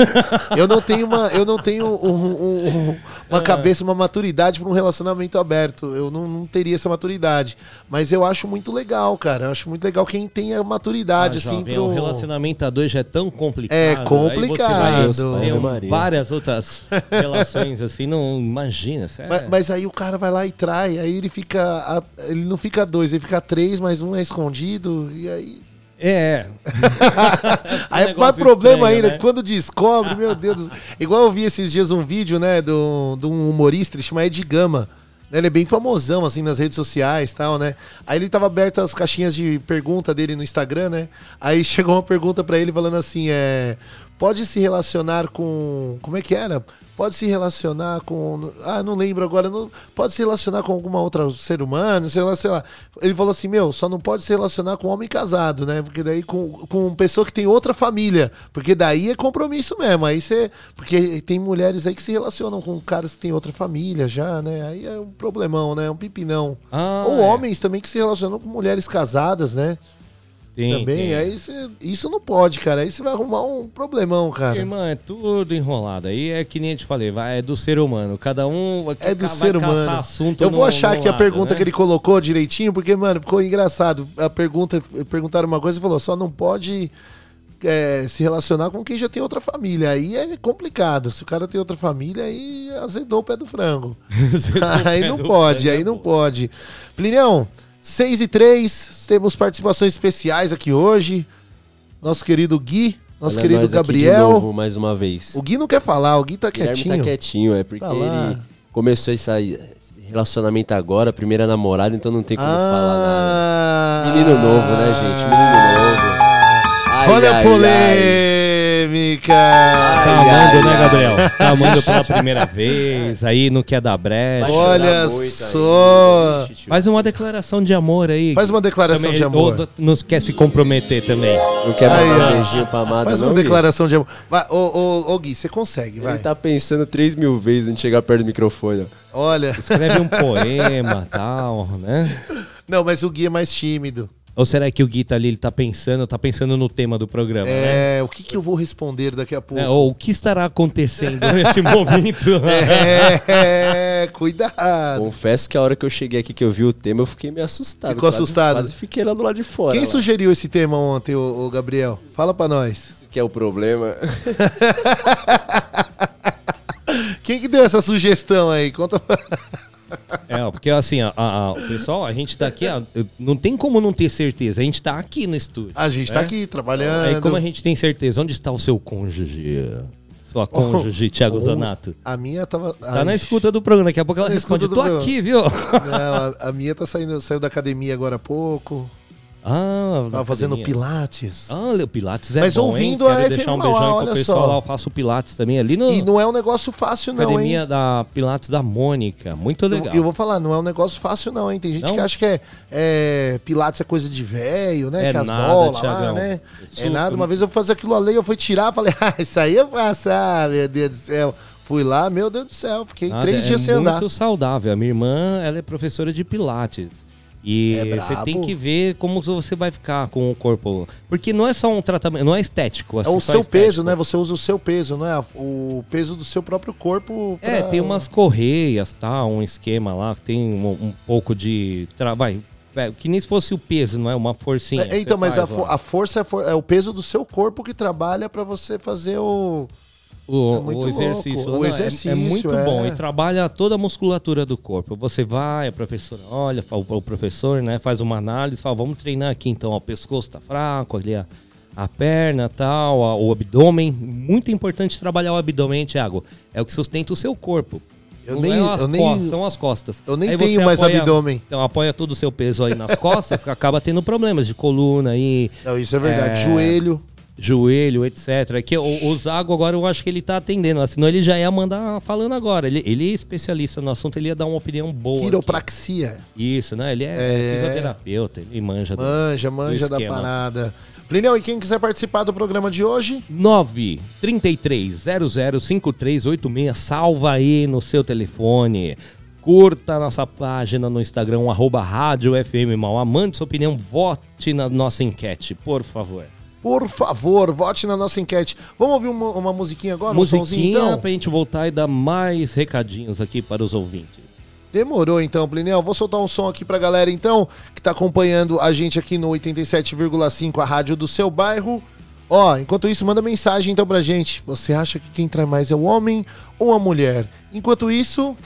eu não tenho uma, eu não tenho um- um- um- uma cabeça, uma maturidade para um relacionamento aberto. Eu não, não teria essa maturidade. Mas eu acho muito legal, cara. Eu acho muito legal quem tem a maturidade, Ah, assim, jovem, pro... O relacionamento a dois já é tão complicado. É Aí você complicado. vai Ave Maria. várias outras relações assim, não imagina. (laughs) sério. Mas, mas aí o cara vai lá e trai, aí ele fica. ele não fica dois, ele fica três, mas um é escondido, e aí. É. (laughs) Aí é mais problema estranho, ainda, né? quando descobre, meu Deus. do- Igual eu vi esses dias um vídeo, né, do- de um humorista, ele chama Ed Gama. né, Ele é bem famosão, assim, nas redes sociais e tal, né? Aí ele tava aberto as caixinhas de pergunta dele no Instagram, né? Aí (laughs) chegou uma pergunta pra ele falando assim, é... pode se relacionar com. Como é que era? Pode se relacionar com. Ah, não lembro agora. Não, pode se relacionar com alguma outra ser humano, sei lá, sei lá. Ele falou assim: meu, só não pode se relacionar com homem casado, né? Porque daí com, com pessoa que tem outra família. Porque daí é compromisso mesmo. Aí você. Porque tem mulheres aí que se relacionam com caras que têm outra família já, né? Aí é um problemão, né? Um pipinão. Ah, Ou é. homens também que se relacionam com mulheres casadas, né? Tem, também. tem. Aí você. Isso não pode, cara. Aí você vai arrumar um problemão, cara. Irmã, é tudo enrolado. Aí é que nem eu te falei, vai, é do ser humano. Cada um É do ser humano. assunto Eu vou no- achar no aqui a lado, pergunta né? que ele colocou direitinho, porque, mano, ficou engraçado. A pergunta, perguntaram uma coisa e falou: só não pode é, se relacionar com quem já tem outra família. Aí é complicado. Se o cara tem outra família, aí azedou o pé do frango. (laughs) aí não pode, aí não pode. Plinião, 6 e 3, temos participações especiais aqui hoje. Nosso querido Gui, nosso Olha querido Gabriel. novo, mais uma vez. O Gui não quer falar, o Gui tá Guilherme quietinho. tá quietinho, é porque Tá ele começou esse relacionamento agora, primeira namorada, então não tem como falar nada. Ah, Menino novo, né, gente? Menino novo. Ai, Olha a ai, polêmica! Tá amando, ai, né, ai. Gabriel? Tá amando pela primeira vez, aí não quer dar brecha. Olha aí, só. tio. Faz uma declaração de amor aí. Faz uma declaração Também, de amor. ou Não quer se comprometer também. Não quer Aí, mandar um beijinho pra amada, Faz não, uma Gui? declaração de amor. Vai, ô, ô, ô, Gui, você consegue, vai. Ele tá pensando três mil vezes em chegar perto do microfone. ó. Olha. Escreve um poema tal, né? Não, mas o Gui é mais tímido. Ou será que o Gui tá ali, ele tá pensando, tá pensando no tema do programa, né? É, o que, que eu vou responder daqui a pouco? É, ou o que estará acontecendo nesse (laughs) momento? (laughs) É, cuidado. Confesso que a hora que eu cheguei aqui que eu vi o tema, eu fiquei meio assustado. Ficou Quase- assustado? Quase fiquei lá do lado de fora. Quem lá. sugeriu esse tema ontem, ô, ô, Gabriel? Fala pra nós. Isso que é o problema. (laughs) Quem que deu essa sugestão aí? Conta pra... É, porque assim, a- a- a- o pessoal, a gente tá aqui, ó, não tem como não ter certeza. A gente tá aqui no estúdio. A gente tá né? aqui trabalhando. Aí como a gente tem certeza, onde está o seu cônjuge? Sua cônjuge, Thiago Oh, Zanato. A minha tava. Tá Ai, na escuta do programa, daqui a pouco ela Tá responde, tô programa." aqui, viu? Não, a, a minha tá saindo, saiu da academia agora há pouco. Ah, Tava fazendo pilates. Ah, o Pilates é Mas bom, ouvindo hein? a Quero deixar um beijão olha pro pessoal só. lá, eu faço Pilates também ali no E não é um negócio fácil, não, academia hein? da Pilates da Mônica. Muito Eu, legal. eu vou falar, não é um negócio fácil, não, hein? Tem gente Não? que acha que é, é, Pilates é coisa de velho, né? É que as nada, bolas lá, Thiagão. né? Isso- É nada. Uma vez eu fazer aquilo ali, eu fui tirar, falei, (laughs) ah, isso aí eu faço, ah, meu Deus do céu. Fui lá, meu Deus do céu, fiquei Nada, três é dias sem muito andar. saudável. A minha irmã, ela é professora de Pilates. E É você tem que ver como você vai ficar com o corpo. Porque não é só um tratamento, não é estético. É assim, o só seu estético. peso, né? Você usa o seu peso, não é? O peso do seu próprio corpo. É, pra- tem umas correias, tá? Um esquema lá que tem um, um pouco de. Tra... Vai, é, que nem se fosse o peso, não é? Uma forcinha. É, então, mas a, faz fo- lá. a força é, for- é o peso do seu corpo que trabalha pra você fazer o. O, É muito o exercício. O Não, é- exercício, é, muito é. bom. E trabalha toda a musculatura do corpo. Você vai, a professora olha, o, professor né, faz uma análise, fala, vamos treinar aqui então. Ó, o pescoço tá fraco, ali a, a perna tal, a- o abdômen. Muito importante trabalhar o abdômen, Thiago. É o que sustenta o seu corpo. Eu Não nem- é as eu nem- costas, são as costas. eu nem tenho mais apoia- abdômen. Então apoia todo o seu peso aí nas (laughs) costas, acaba tendo problemas de coluna aí, Não, isso é verdade. É. Joelho. Joelho, etc. Que o, o Zago agora eu acho que ele tá atendendo, lá, senão ele já ia mandar falando agora. Ele, ele é especialista no assunto, ele ia dar uma opinião boa. aqui. Quiropraxia. Isso, né? Ele é, É. fisioterapeuta, ele manja. do- Manja, manja da parada. Plineu, e quem quiser participar do programa de hoje? 9 33 00 5386, salva aí no seu telefone. Curta a nossa página no Instagram, arroba Rádio FM Mauá. Mande sua opinião, vote na nossa enquete, por favor. Por favor, vote na nossa enquete. Vamos ouvir uma, uma musiquinha agora? Um sonzinho, Musiquinha então? pra gente voltar e dar mais recadinhos aqui para os ouvintes. Demorou então, Plinel. Vou soltar um som aqui pra galera então, que tá acompanhando a gente aqui no 87,5, a rádio do seu bairro. Ó, enquanto isso, manda mensagem então pra gente. Você acha que quem trai mais é o homem ou a mulher? Enquanto isso.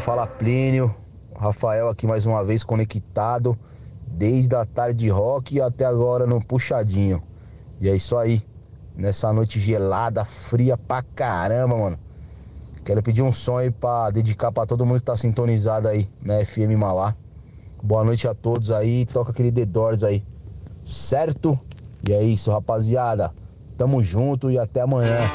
Fala Plínio. Rafael aqui mais uma vez conectado desde a tarde rock até agora no puxadinho. E é isso aí. Nessa noite gelada, fria pra caramba, mano. Quero pedir um som aí pra dedicar pra todo mundo que tá sintonizado aí na FM Mauá. Boa noite a todos aí. Toca aquele The Doors aí. Certo? E é isso, rapaziada. Tamo junto e até amanhã.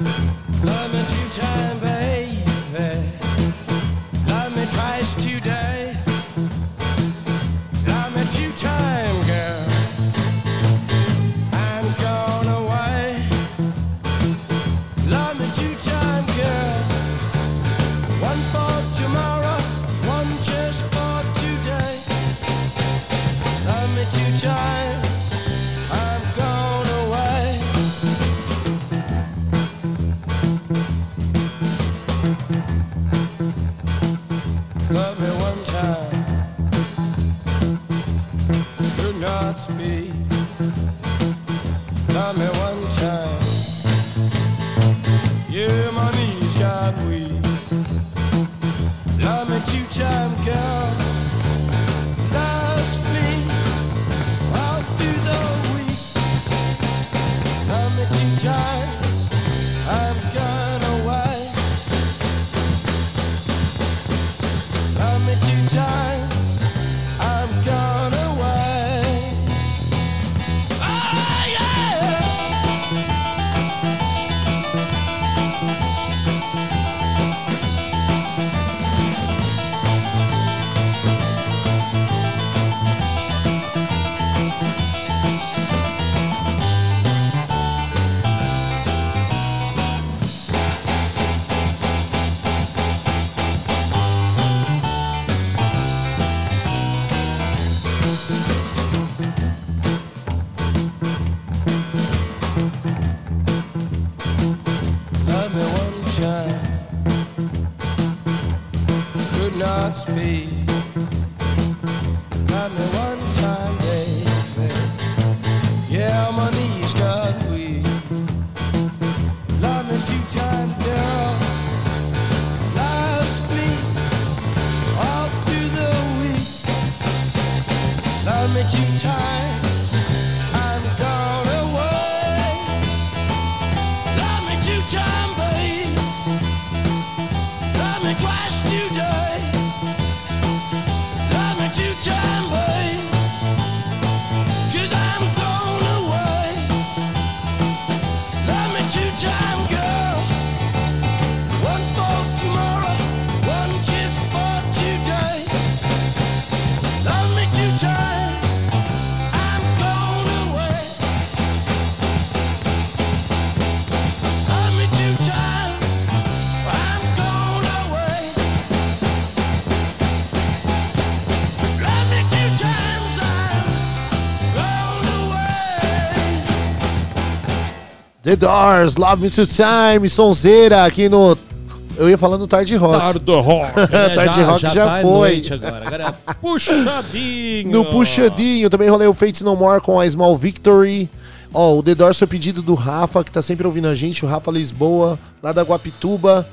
Love me two time, Doors, Love Me Two Time, Sonzeira, aqui no. Eu ia falando Tarde Rock. Tardo Rock. né? Tarde Rock (laughs) já, tá foi. agora. Agora é puxadinho. No Puxadinho, também rolei o Fates No More com a Small Victory. Ó, o The Doors foi pedido do Rafa, que tá sempre ouvindo a gente, o Rafa Lisboa, lá da Guapituba.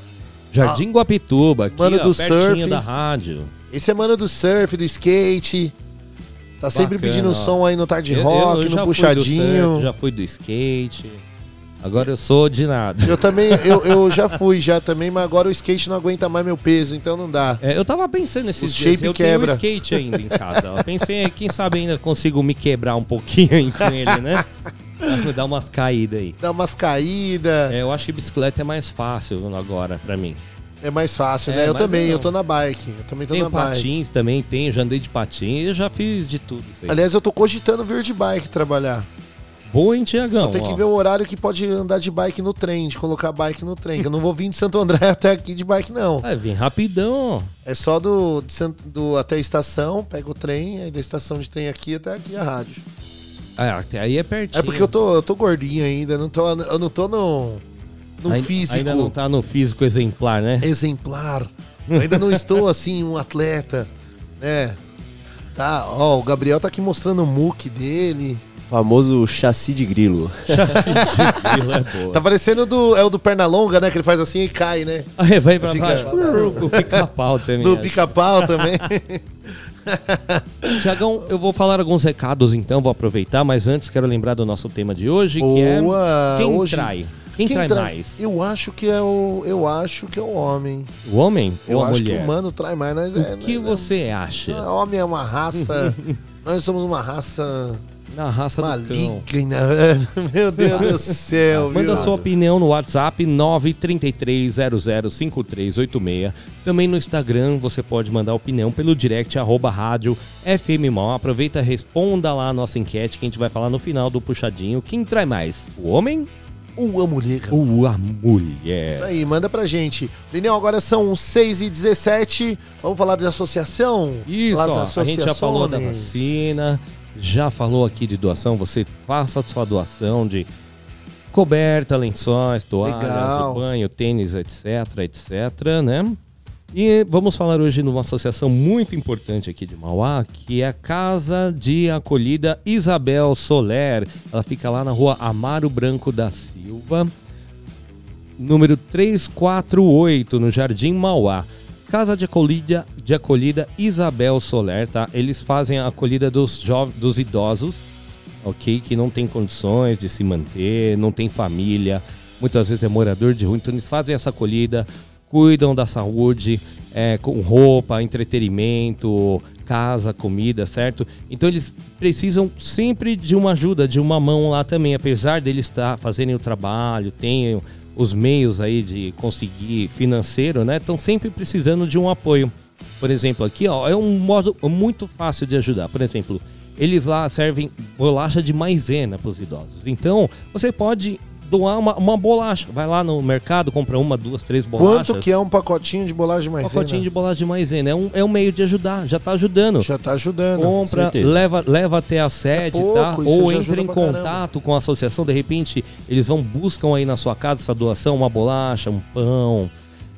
Jardim Guapituba, aqui, Mano ó, do surf. da rádio. Esse é mano do surf, do skate. Tá sempre Bacana, pedindo ó. som aí no Tarde Eu- Rock, eu já no Puxadinho. surf, já fui do skate. Agora eu sou de nada. Eu também, eu, eu já (laughs) fui já também, mas agora o skate não aguenta mais meu peso, então não dá. É, eu tava pensando nesses O dias, shape eu quebra. tenho um skate ainda em casa. Eu pensei, quem sabe ainda consigo me quebrar um pouquinho aí com ele, né? Dar umas caídas aí. Dá umas caídas, É, eu acho que bicicleta é mais fácil agora pra mim. é mais fácil, É, né? Eu também, eu eu não. tô na bike. Eu também tô Tenho na bike. patins também, tenho, já andei de patins, eu já fiz de tudo isso aí. Aliás, eu tô cogitando vir de bike trabalhar. Boa, hein, Tiagão? Só tem que ver o horário que pode andar de bike no trem, de colocar bike no trem. Eu não vou vir de Santo André (laughs) até aqui de bike, não. É, vem rapidão. É só do, do até a estação, pega o trem, aí da estação de trem aqui até aqui a rádio. É, até aí é pertinho. É porque eu tô, eu tô gordinho ainda, não tô, eu não tô no, no Ainda- físico Ainda não tá no físico exemplar, né? exemplar. Eu ainda não estou (laughs) assim, um atleta, né? Tá, ó, o Gabriel tá aqui mostrando o muque dele. Famoso chassi de grilo. (laughs) Aquilo é boa. Tá parecendo do, é o do Pernalonga, né? Que ele faz assim e cai, né? Aí vai pra Fica- baixo. O pica-pau (laughs) também. Do pica-pau também. (laughs) Tiagão, eu vou falar alguns recados então, vou aproveitar, mas antes quero lembrar do nosso tema de hoje, que é Boa! quem Hoje- trai? Quem, trai tra- mais? Eu acho que é o. Eu acho que é o homem. O homem Eu ou a acho mulher? que o mano trai mais. Nós é, O que nós- você acha? O homem é uma raça. nós somos uma raça Na raça do cão. (laughs) Meu Deus do céu. Manda viu? sua opinião no WhatsApp 933005386. Também no Instagram você pode mandar opinião pelo direct arroba rádio FM Mall. Aproveita, responda lá a nossa enquete que a gente vai falar no final do puxadinho. Quem trai mais? O homem Ou a mulher. ou a Isso mulher? aí, manda pra gente. Plineu, agora são 6 e 17 Vamos falar de associação? Isso, ó, a gente já falou da vacina, já falou aqui de doação. Você faça a sua doação de coberta, lençóis, toalhas, Legal. banho, tênis, etc, etc, né? E vamos falar hoje de uma associação muito importante aqui de Mauá, que é a Casa de Acolhida Isabel Soler. Ela fica lá na rua Amaro Branco da Silva, número 348, no Jardim Mauá. Casa de acolhida, de acolhida Isabel Soler, tá? Eles fazem a acolhida dos, jov- dos idosos, ok? Que não tem condições de se manter, não tem família, muitas vezes é morador de rua, então eles fazem essa acolhida, cuidam da saúde, é, com roupa, entretenimento, casa, comida, certo? Então eles precisam sempre de uma ajuda, de uma mão lá também, apesar deles estar fazerem o trabalho, tenham os meios aí de conseguir financeiro, né? Estão sempre precisando de um apoio. Por exemplo, aqui ó, é um modo muito fácil de ajudar. Por exemplo, eles lá servem bolacha de maisena para os idosos. Então, você pode doar uma, uma bolacha. Vai lá no mercado, compra uma, duas, três bolachas. Quanto que é um pacotinho de bolacha de Um maisena? pacotinho de bolacha de maisena. É um, é um meio de ajudar, já tá ajudando. Já tá ajudando. Compra, leva, leva até a sede, pouco, tá? isso Ou já entra em pra caramba. contato com a associação, de repente eles vão, buscam aí na sua casa essa doação, uma bolacha, um pão,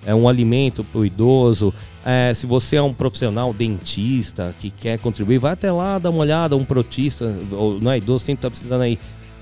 é um alimento para o idoso. É, se você é um profissional dentista que quer contribuir, vai até lá, dá uma olhada, um protista, ou não é idoso, sempre tá precisando aí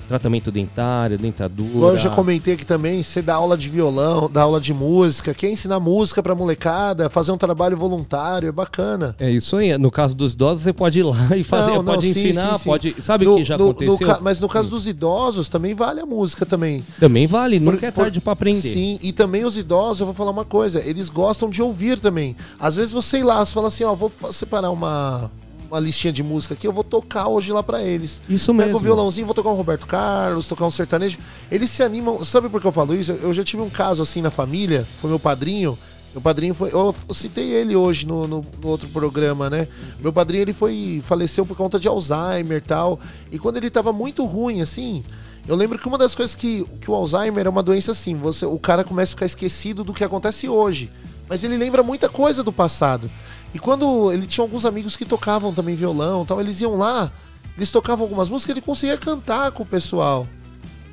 tratamento dentário, dentadura. Igual eu já comentei aqui também, você dá aula de violão, dá aula de música, quer ensinar música pra molecada, fazer um trabalho voluntário, é bacana. É isso aí. No caso dos idosos, você pode ir lá e fazer, Não, não, pode sim, ensinar, sim, sim. pode. Sabe o No- que já no- no aconteceu? ca- mas no caso dos idosos, também vale a música também. Também vale, nunca Por- é por- tarde pra aprender. Sim, e também os idosos, eu vou falar uma coisa, eles gostam de ouvir também. Às vezes você ir lá, você fala assim, ó, vou separar uma, uma listinha de música aqui, eu vou tocar hoje lá pra eles. Isso mesmo. o violãozinho, vou tocar um Roberto Carlos, tocar um sertanejo. Eles se animam, sabe por que eu falo isso? Eu já tive um caso assim na família, foi meu padrinho. Meu padrinho foi. Eu citei ele hoje no, no- no outro programa, né? Meu padrinho ele foi. faleceu por conta de Alzheimer e tal. E quando ele tava muito ruim, assim. Eu lembro que uma das coisas que, que o Alzheimer é uma doença assim, você, o cara começa a ficar esquecido do que acontece hoje. Mas ele lembra muita coisa do passado. E quando ele tinha alguns amigos que tocavam também violão, tal, eles iam lá, eles tocavam algumas músicas, ele conseguia cantar com o pessoal.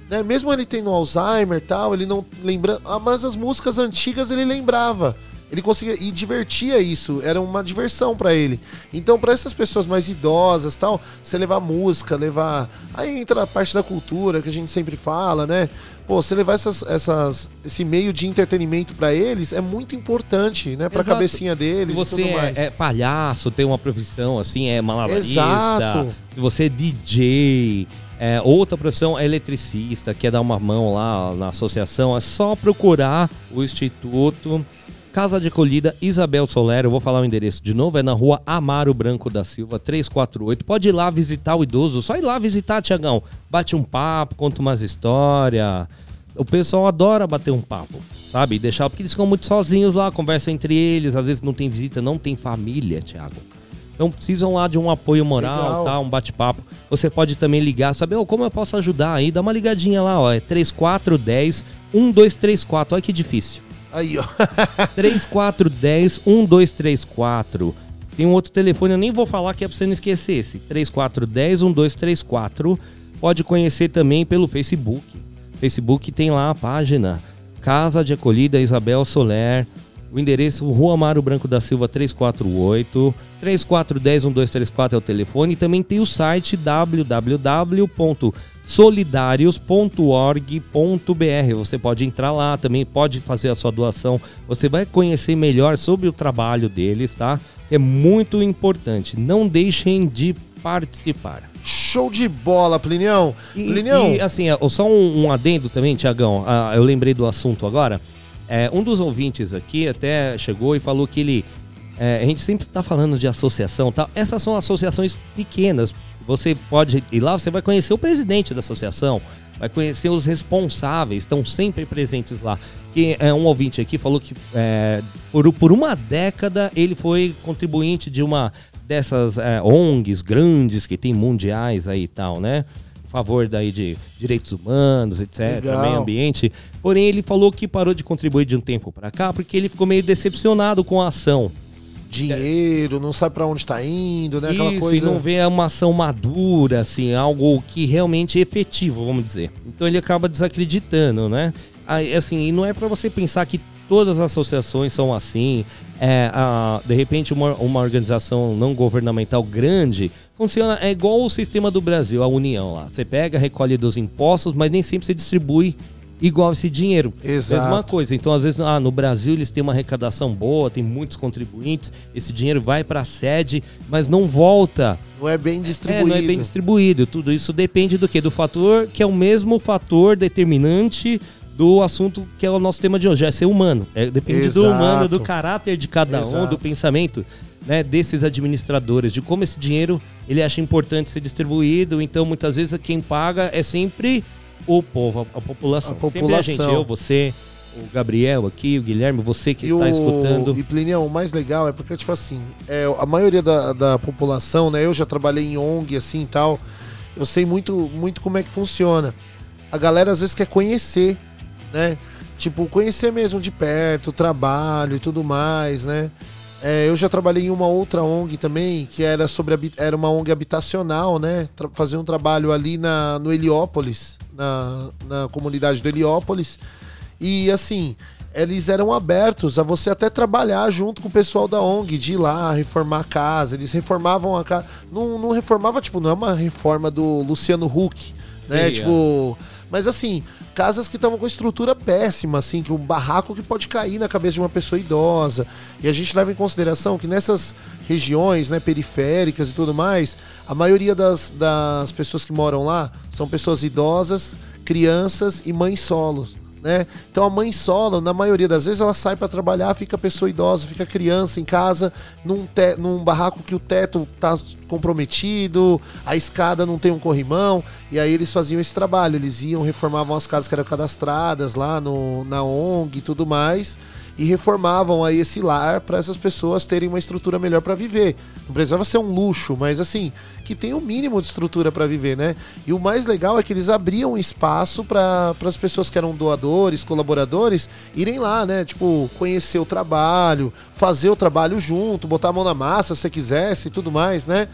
Né? Mesmo ele tendo Alzheimer tal, ele não lembra, ah, mas as músicas antigas ele lembrava. Ele conseguia e divertia isso, era uma diversão pra ele. Então, pra essas pessoas mais idosas, tal, você levar música, levar, aí entra a parte da cultura que a gente sempre fala, né? Pô, você levar essas, essas esse meio de entretenimento pra eles é muito importante, né, Pra Exato. cabecinha deles Se você e tudo mais. é, é palhaço, tem uma profissão assim, é malabarista. Exato. Se você é DJ, é, outra profissão é eletricista, quer dar uma mão lá na associação, é só procurar o Instituto Casa de Acolhida Isabel Soler. Eu vou falar o endereço de novo, é na rua Amaro Branco da Silva, 348. Pode ir lá visitar o idoso, só ir lá visitar, Tiagão. Bate um papo, conta umas histórias. O pessoal adora bater um papo, sabe? Deixar, porque eles ficam muito sozinhos lá, conversam entre eles, às vezes não tem visita, não tem família, Thiago. Então precisam lá de um apoio moral, tá? Um bate-papo. Você pode também ligar, saber "Ô, como eu posso ajudar aí? Dá uma ligadinha lá, ó. É 3410 1234. Olha que difícil. Aí, ó. (laughs) 3410 1234. Tem um outro telefone, eu nem vou falar que é pra você não esquecer esse. 3410 1234. Pode conhecer também pelo Facebook. Facebook tem lá a página Casa de Acolhida Isabel Soler. O endereço Rua Amaro Branco da Silva 348. 3410 1234 é o telefone. E também tem o site www.solidarios.org.br. Você pode entrar lá também, pode fazer a sua doação. Você vai conhecer melhor sobre o trabalho deles, tá? É muito importante. Não deixem de participar. Show de bola, Plinião. E, Plinião, e, assim, só um, um adendo também, Tiagão. Ah, eu lembrei do assunto agora. É, um dos ouvintes aqui até chegou e falou que ele. é, a gente sempre está falando de associação, tá? Essas são associações pequenas. Você pode ir lá, você vai conhecer o presidente da associação, vai conhecer os responsáveis, estão sempre presentes lá. Que é um ouvinte aqui falou que é, por, por uma década ele foi contribuinte de uma dessas é, ONGs grandes que tem mundiais aí e tal, né? Favor daí de direitos humanos, etc, Legal. meio ambiente. Porém, ele falou que parou de contribuir de um tempo para cá porque ele ficou meio decepcionado com a ação. dinheiro, não sabe pra onde tá indo, né? Aquela Isso, coisa. e não vê uma ação madura, assim, algo que realmente é efetivo, vamos dizer. Então ele acaba desacreditando, né? Aí, assim, e não é para você pensar que todas as associações são assim. É, a- de repente, uma, uma organização não governamental grande funciona é igual o sistema do Brasil, a União lá. Você pega, recolhe dos impostos, mas nem sempre você distribui igual esse dinheiro. Exato. Mesma coisa. Então, às vezes, ah, no Brasil eles têm uma arrecadação boa, tem muitos contribuintes, esse dinheiro vai para a sede, mas não volta. Não é bem É, distribuído. não é bem distribuído. Tudo isso depende do quê? Do fator que é o mesmo fator determinante do assunto que é o nosso tema de hoje, é ser humano. É, depende do Exato. humano, do caráter de cada um, Exato. do pensamento né, desses administradores, de como esse dinheiro ele acha importante ser distribuído. Então, muitas vezes, quem paga é sempre o povo, a, a população. A Sempre a gente, população. eu, você, o Gabriel aqui, o Guilherme, você que está escutando. e Plinião, o mais legal é porque, tipo assim, é, a maioria da, da população, né? Eu já trabalhei em ONG assim e tal. Eu sei muito, muito como é que funciona. A galera às vezes quer conhecer, né? Tipo, conhecer mesmo de perto, o trabalho e tudo mais, né? É, eu já trabalhei em uma outra ONG também, que era sobre era uma ONG habitacional, né? Tra fazia um trabalho ali na, no Heliópolis, na, na comunidade do Heliópolis. E assim, eles eram abertos a você até trabalhar junto com o pessoal da ONG, de ir lá reformar a casa. Eles reformavam a casa. Não, não reformava, tipo, não é uma reforma do Luciano Huck, né? Sei, tipo. Mas assim, casas que estavam com estrutura péssima, assim, que um barraco que pode cair na cabeça de uma pessoa idosa. E a gente leva em consideração que nessas regiões, né, periféricas e tudo mais, a maioria das, das pessoas que moram lá são pessoas idosas, crianças e mães solos. Né? Então a mãe solo, na maioria das vezes, ela sai para trabalhar, fica pessoa idosa, fica criança em casa, num, te- num barraco que o teto tá comprometido, a escada não tem um corrimão, e aí eles faziam esse trabalho, eles iam, reformavam as casas que eram cadastradas lá no, na ONG e tudo mais, e reformavam aí esse lar para essas pessoas terem uma estrutura melhor para viver. Não precisava ser um luxo, mas assim, que tem o mínimo de estrutura para viver, né? E o mais legal é que eles abriam espaço para as pessoas que eram doadores, colaboradores, irem lá, né? Tipo, conhecer o trabalho, fazer o trabalho junto, botar a mão na massa se quisesse e tudo mais, né?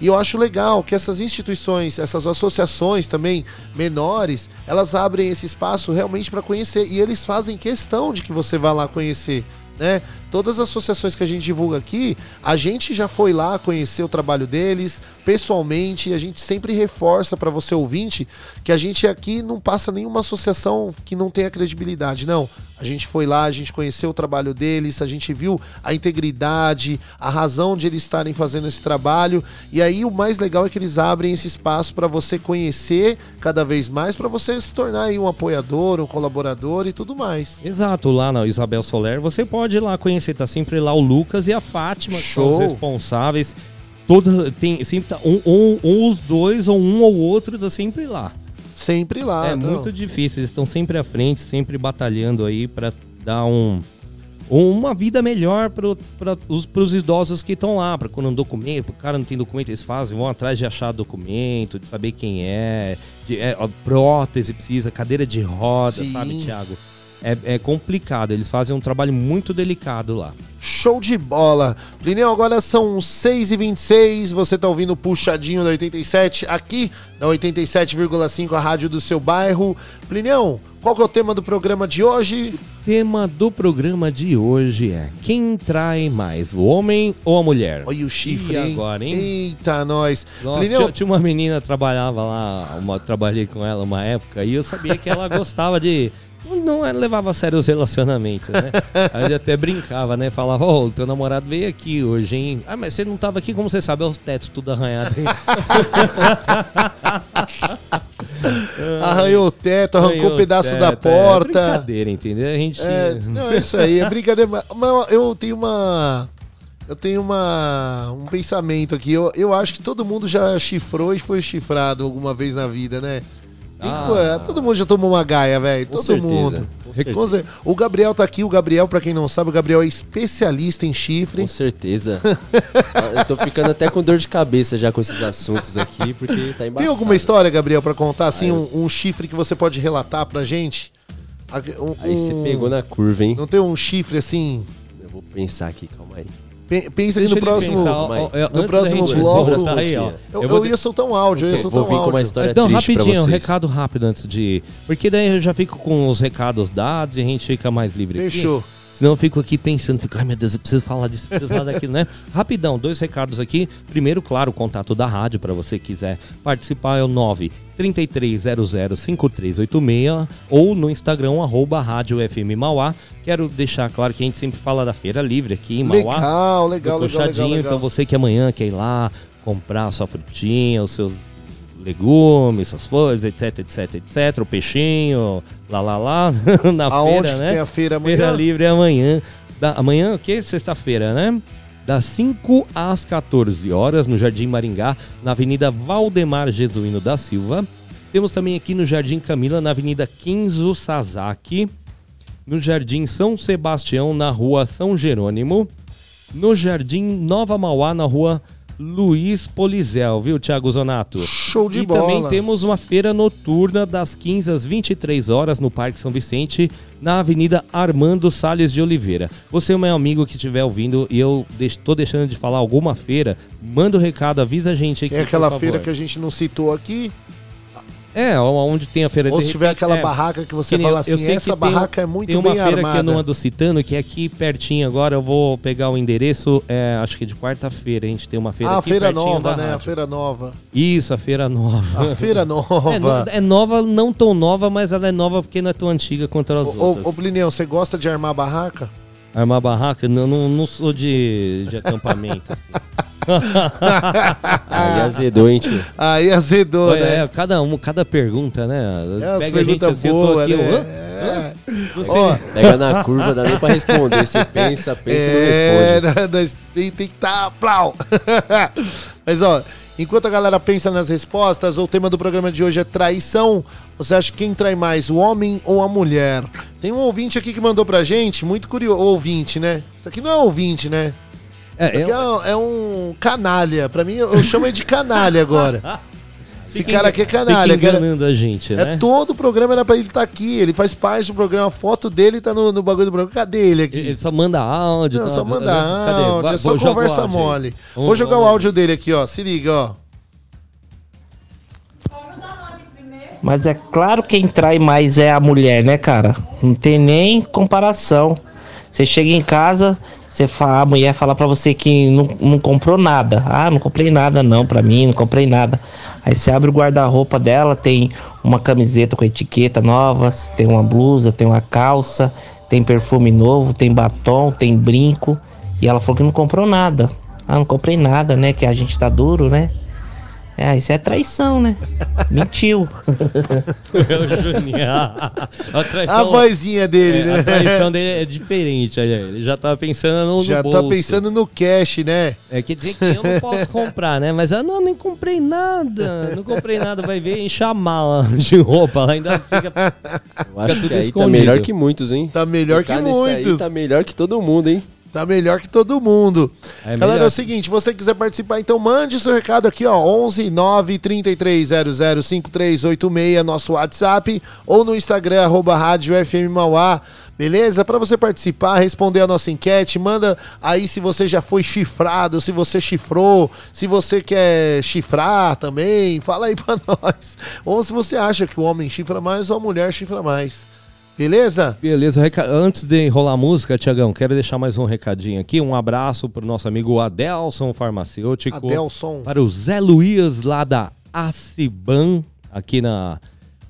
E eu acho legal que essas instituições, essas associações também menores, elas abrem esse espaço realmente para conhecer. E eles fazem questão de que você vá lá conhecer. Né? Todas as associações que a gente divulga aqui, a gente já foi lá conhecer o trabalho deles pessoalmente. A gente sempre reforça para você ouvinte que a gente aqui não passa nenhuma associação que não tenha credibilidade. Não, a gente foi lá, a gente conheceu o trabalho deles, a gente viu a integridade, a razão de eles estarem fazendo esse trabalho. E aí o mais legal é que eles abrem esse espaço para você conhecer cada vez mais, para você se tornar aí um apoiador, um colaborador e tudo mais. Exato, lá na Isabel Soler, você pode ir lá conhecer, tá sempre lá o Lucas e a Fátima, que são os Show. responsáveis. Toda, tem, sempre tá um, um, um, os dois ou um ou outro tá sempre lá. Sempre lá. é não. muito difícil, eles estão sempre à frente, sempre batalhando aí pra dar um uma vida melhor para os pros idosos que estão lá, para quando um documento, o cara não tem documento, eles fazem, vão atrás de achar documento, de saber quem é, de, é, prótese precisa, cadeira de roda, Sim. sabe, Thiago? É, é complicado, eles fazem um trabalho muito delicado lá. Show de bola. Plineu, agora são 6h26. Você tá ouvindo o Puxadinho da 87 aqui na 87,5, a rádio do seu bairro. Plineu, qual que é o tema do programa de hoje? Tema do programa de hoje é Quem trai mais, o homem ou a mulher? Olha o chifre, E hein? agora, hein? Eita, nós. Nossa, Plineu, tinha, tinha uma menina trabalhava lá, uma, trabalhei com ela uma época e eu sabia que ela (laughs) gostava de. Não levava a sério os relacionamentos, né? (laughs) Aí até brincava, né? Falava, ó, o teu namorado veio aqui hoje, hein? Ah, mas você não tava aqui, como você sabe? É os tetos tudo arranhado, hein? (laughs) arranhou o teto, arrancou Ganhou um pedaço teto, da É porta. brincadeira, entendeu? A gente. É, não, é isso aí, é brincadeira. Mas mas eu tenho uma. Eu tenho uma, um pensamento aqui. Eu, eu acho que todo mundo já chifrou e foi chifrado alguma vez na vida, né? Ah. co- todo mundo já tomou uma gaia, velho. Todo certeza, mundo. com Com cer- O Gabriel tá aqui. O Gabriel, pra quem não sabe, o Gabriel é especialista em chifre. Com certeza. (laughs) eu tô ficando até com dor de cabeça já com esses assuntos aqui, porque tá embaçado. Tem alguma história, Gabriel, pra contar? Assim, Ah, um, um chifre que você pode relatar pra gente? Um- Aí você pegou na curva, hein? Não tem um chifre assim. Eu vou pensar aqui, calma aí. Pe- Pensa que no próximo. pensar, no é, da próximo bloco- aí, ó. Eu, Eu vou eu ia soltar um áudio, eu ia soltar vou um vir com uma áudio. história Então, triste rapidinho, um recado rápido antes de. Porque daí eu já fico com os recados dados e a gente fica mais livre aqui. Senão eu fico aqui pensando, fico, ai meu Deus, eu preciso falar disso, preciso falar daquilo, né? (laughs) Rapidão, dois recados aqui. Primeiro, claro, o contato da rádio, para você que quiser participar, é o 933005386 ou no Instagram, arroba Rádio FM Mauá. Quero deixar claro que a gente sempre fala da Feira Livre aqui em Mauá. Legal, legal, legal, legal, legal. Então você que amanhã quer ir lá comprar a sua frutinha, os seus legumes, suas flores, etc, etc, etc, o peixinho, lá, lá, lá, (laughs) na Aonde feira, né? tem a feira amanhã? Feira Livre é amanhã. Da, amanhã, o quê? Sexta-feira, né? Das 5 às 14 horas, no Jardim Maringá, na Avenida Valdemar Jesuíno da Silva. Temos também aqui no Jardim Camila, na Avenida Kenzo Sasaki. No Jardim São Sebastião, na Rua São Jerônimo. No Jardim Nova Mauá, na Rua Luiz Polizel, viu, Thiago Zonato? Show de e bola. também temos uma feira noturna das 15 às 23 horas no Parque São Vicente, na Avenida Armando Salles de Oliveira. Você, meu amigo que estiver ouvindo e eu estou deixando de falar alguma feira, manda o recado, avisa a gente aqui. É aquela feira que a gente não citou aqui. É, onde tem a feira Ou de se tiver aquela é. barraca que você Que fala assim, sei essa que tem barraca um- é muito Tem uma bem feira armada. que eu não ando citando, que é aqui pertinho agora. Eu vou pegar o endereço, é, acho que de quarta-feira. A gente tem uma feira Ah, a aqui feira pertinho nova, né? A rádio. feira nova. Isso, a feira nova. A feira (laughs) nova. É, é nova, não tão nova, mas ela é nova porque não é tão antiga quanto as Ô, outras. ô, Plineu, você gosta de armar barraca? Armar barraca? Não, não, não sou de, de acampamento. assim. (laughs) (laughs) Aí azedou, hein, tio? Aí azedou, Olha, né? é, cada, um, cada pergunta, né? É Pega a gente assim, eu tô boas, aqui, né? hã? É. Ó, Pega na curva, dá nem pra responder. Você pensa, pensa e não É, responde. (laughs) nós tem, tem que estar. plau. (laughs) Mas, ó, enquanto a galera pensa nas respostas, o tema do programa de hoje é traição. Você acha que quem trai mais, o homem ou a mulher? Tem um ouvinte aqui que mandou pra gente, muito curioso. Ouvinte, né? Isso aqui não é ouvinte, né? É, aqui é- é, um- é um canalha. Pra mim, eu, eu chamo ele de canalha agora. (laughs) Esse Fica cara aqui é canalha. Fica cara- enganando a gente, É né? todo o programa era pra ele estar aqui. Ele faz parte do programa. A foto dele tá no, no bagulho do programa. Cadê ele aqui? Ele só manda áudio. Não, tá- só manda Cadê? áudio, Vai- é só vou- conversa áudio mole. Vou jogar o áudio dele aqui, ó. Se liga, ó. Mas é claro quem trai mais é a mulher, né, cara? Não tem nem comparação. Você chega em casa, você fala, a mulher fala pra você que não, não comprou nada. Ah, não comprei nada não pra mim, não comprei nada. Aí você abre o guarda-roupa dela, tem uma camiseta com etiqueta nova, tem uma blusa, tem uma calça, tem perfume novo, tem batom, tem brinco. E ela falou que não comprou nada. Ah, não comprei nada, né? Que a gente tá duro, né? É, isso é traição, né? Mentiu. É o Juninho. A, traição, A vozinha dele, é, né? A traição dele é diferente. olha, Ele já tá pensando no, Já no tá bolso. pensando no cash, né? É, quer dizer que eu não posso comprar, né? Mas eu não, nem comprei nada. Não comprei nada. Vai ver, enche a mala de roupa. Lá ainda fica. Eu acho tudo que aí tá escondido. melhor que muitos, hein? Tá melhor que Ficar nesse muitos. Aí tá melhor que todo mundo, hein? Tá melhor que todo mundo. É Galera, melhor. é o seguinte, se você quiser participar, então mande seu recado aqui, ó, 11 9 33 00 5386, nosso WhatsApp, ou no Instagram, arroba Rádio FM Mauá, beleza? Pra você participar, responder a nossa enquete, manda aí se você já foi chifrado, se você chifrou, se você quer chifrar também, fala aí pra (laughs) nós. Ou se você acha que o homem chifra mais ou a mulher chifra mais. Beleza? Beleza, antes de enrolar a música, Tiagão, quero deixar mais um recadinho aqui. Um abraço pro nosso amigo Adelson Farmacêutico. Adelson. Para o Zé Luiz lá da Aciban, aqui na,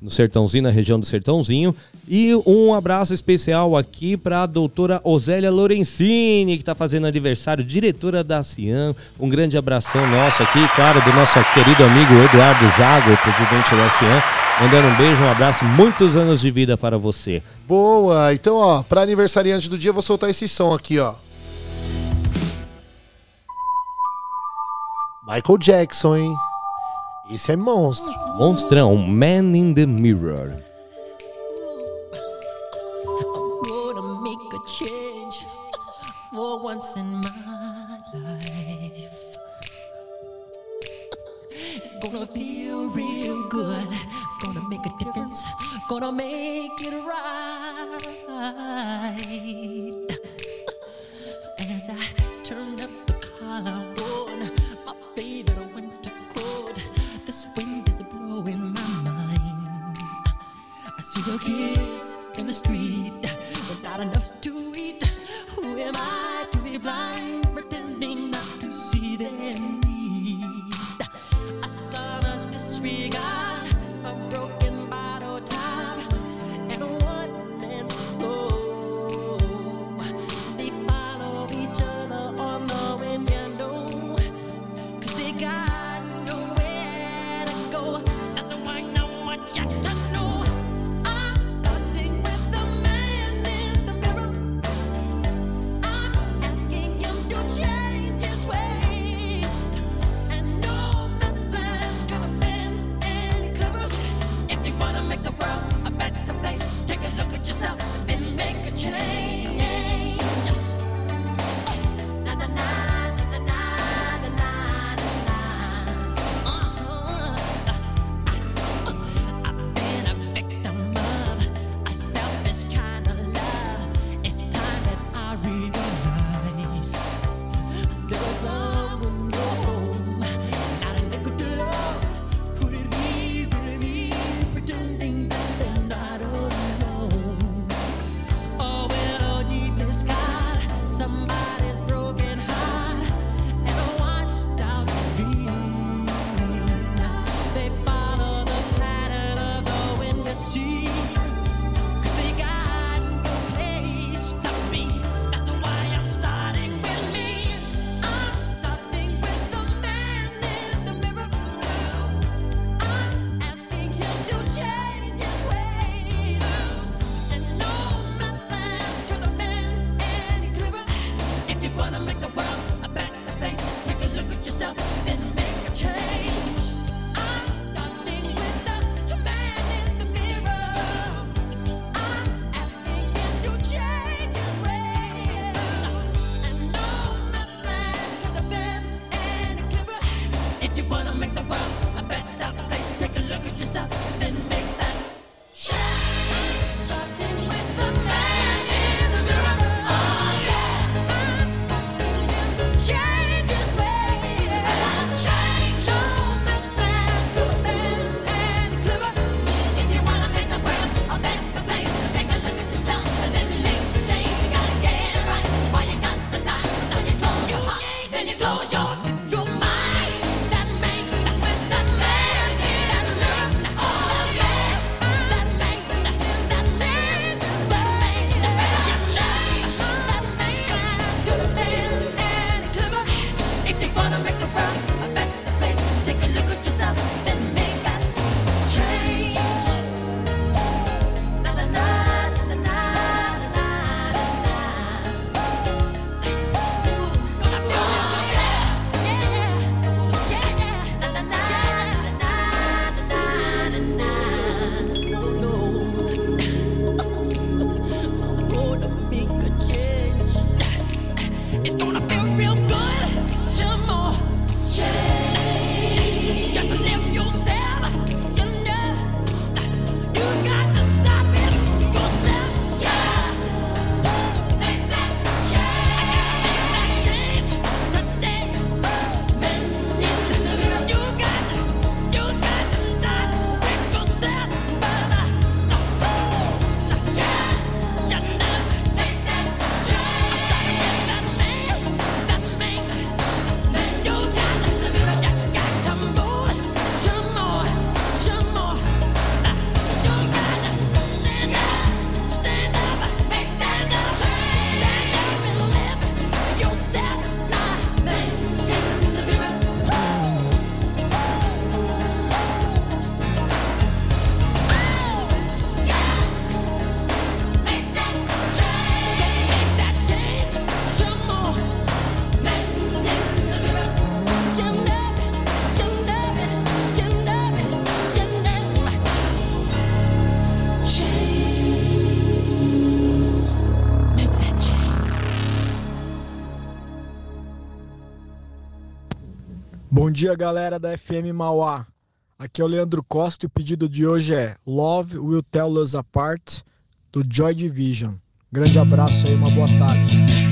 no Sertãozinho, na região do Sertãozinho. E um abraço especial aqui para a doutora Osélia Lorenzini, que está fazendo aniversário, diretora da Cian. Um grande abração nosso aqui, claro, do nosso querido amigo Eduardo Zago, presidente da Cian. Mandando um beijo, um abraço, muitos anos de vida para você. Boa! Então, ó, pra aniversariante do dia, eu vou soltar esse som aqui, ó. Michael Jackson, hein? Esse é monstro. Monstrão, Man in the Mirror. Gonna make it right. As I turn up the collar on my favorite winter coat, this wind is blowing my mind. I see the Bom dia, galera da FM Mauá. Aqui é o Leandro Costa e o pedido de hoje é Love Will Tell Us Apart, do Joy Division. Grande abraço aí, uma boa tarde.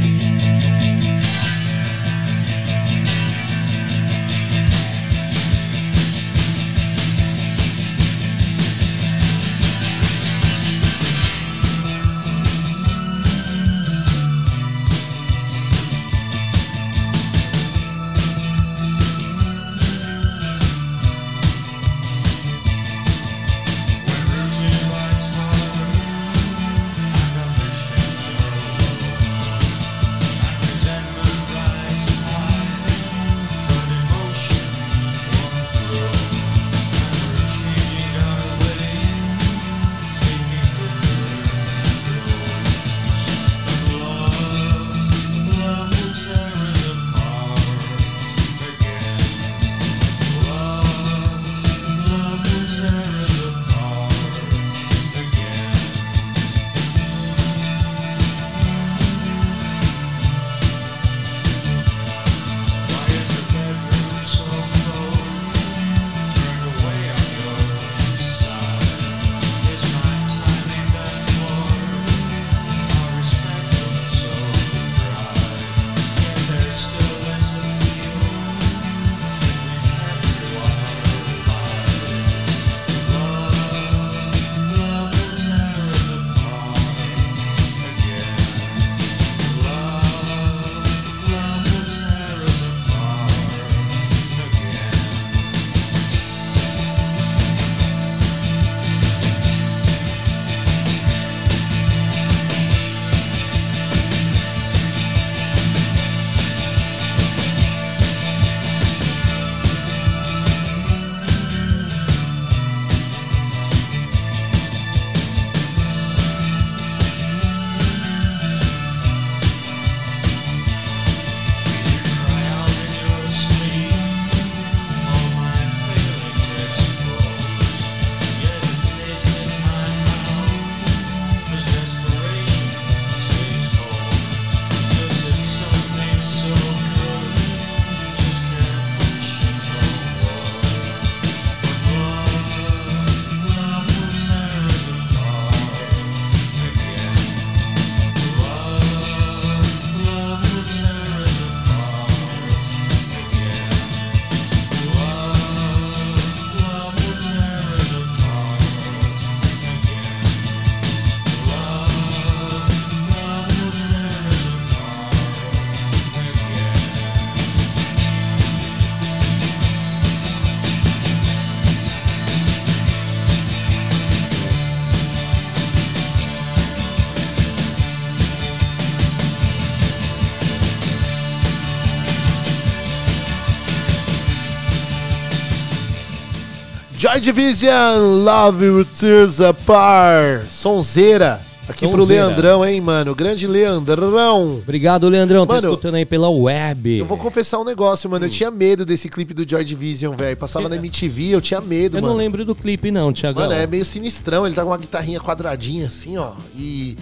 Joy Division, Love Will Tears Apart. Sonzeira. Aqui pro Sonzeira. Leandrão, hein, mano? Grande Leandrão. Obrigado, Leandrão. Tá Mano, escutando aí pela web. Eu vou confessar um negócio, Hum. mano. Eu tinha medo desse clipe do Joy Division, velho. Passava na MTV, eu tinha medo, Eu mano. não lembro do clipe, não, Thiago. Mano, é meio sinistrão. Ele tá com uma guitarrinha quadradinha assim, ó. E,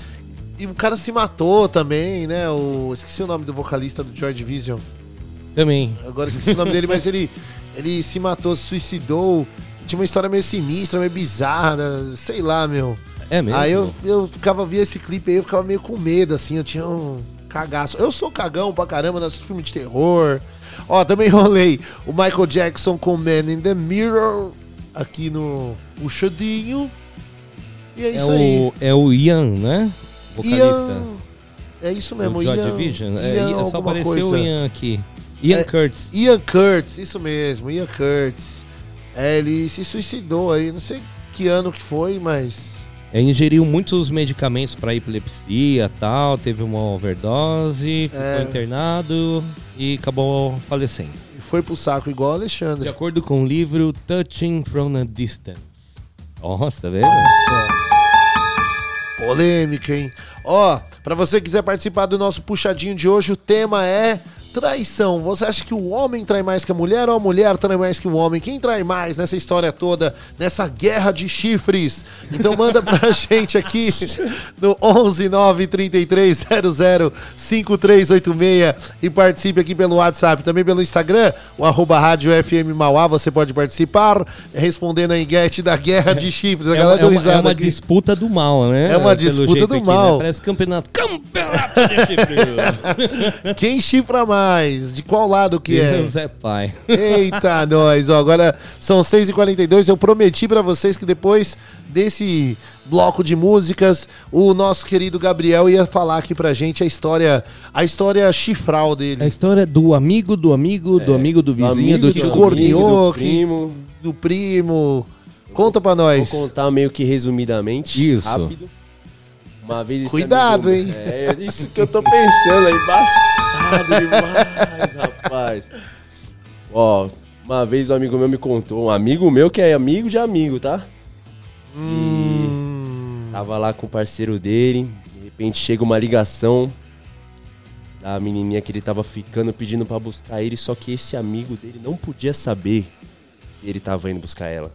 e o cara se matou também, né? O, esqueci o nome do vocalista do Joy Division. Também. Agora esqueci o nome dele, mas ele, (laughs) ele se matou, se suicidou. Tinha uma história meio sinistra, meio bizarra, né? sei lá, meu. É mesmo? Aí eu, eu ficava, via esse clipe aí, eu ficava meio com medo, assim, eu tinha um cagaço. Eu sou cagão pra caramba nos filmes de terror. Ó, também rolei o Michael Jackson com Man in the Mirror aqui no Puxadinho. E é, É isso aí. o, é o Ian, né? Vocalista. Ian- É isso mesmo, do Joy Ian, Division. É, Ian Ian- só apareceu o. Ian aqui. Ian É, Curtis. Ian Curtis, isso mesmo, Ian Curtis. É, ele se suicidou aí, não sei que ano que foi, mas. É, ingeriu muitos medicamentos para epilepsia tal, teve uma overdose, ficou É. internado e acabou falecendo. Foi pro saco igual Alexandre. De acordo com o livro Touching from a Distance. Nossa, velho. Polêmica, hein? Ó, pra você que quiser participar do nosso puxadinho de hoje, o tema é Traição. Você acha que o homem trai mais que a mulher ou a mulher trai mais que o homem? Quem trai mais nessa história toda, nessa guerra de chifres? Então manda pra (laughs) gente aqui no 11 9 33 00 5386 e participe aqui pelo WhatsApp, também pelo Instagram, o arroba rádio FM Mauá, você pode participar respondendo a enquete da guerra de chifres. A É uma, é uma- é uma disputa do mal, né? É uma Pelo disputa do aqui, mal. né? Parece campeonato. Campeonato de chifre. (laughs) Quem chifra mais? De qual lado que é? Deus é pai. Eita, (laughs) nós. Ó, agora são 6h42. Eu prometi pra vocês que depois desse bloco de músicas, o nosso querido Gabriel ia falar aqui pra gente a história, a história chifral A dele. história do amigo, do amigo, do amigo do vizinho, amigo, do que tio. do corneou, amigo, do que- primo. Do primo. Conta pra Vou nós. contar meio que resumidamente. Isso. Rápido. Uma vez Cuidado, amigo- hein? É isso que eu tô pensando, é embaçado demais, rapaz. Ó, uma vez um amigo meu me contou, um amigo meu que é amigo de amigo, tá? Hum. Tava lá com o parceiro dele, de repente chega uma ligação da menininha que ele tava ficando pedindo pra buscar ele, só que esse amigo dele não podia saber que ele tava indo buscar ela.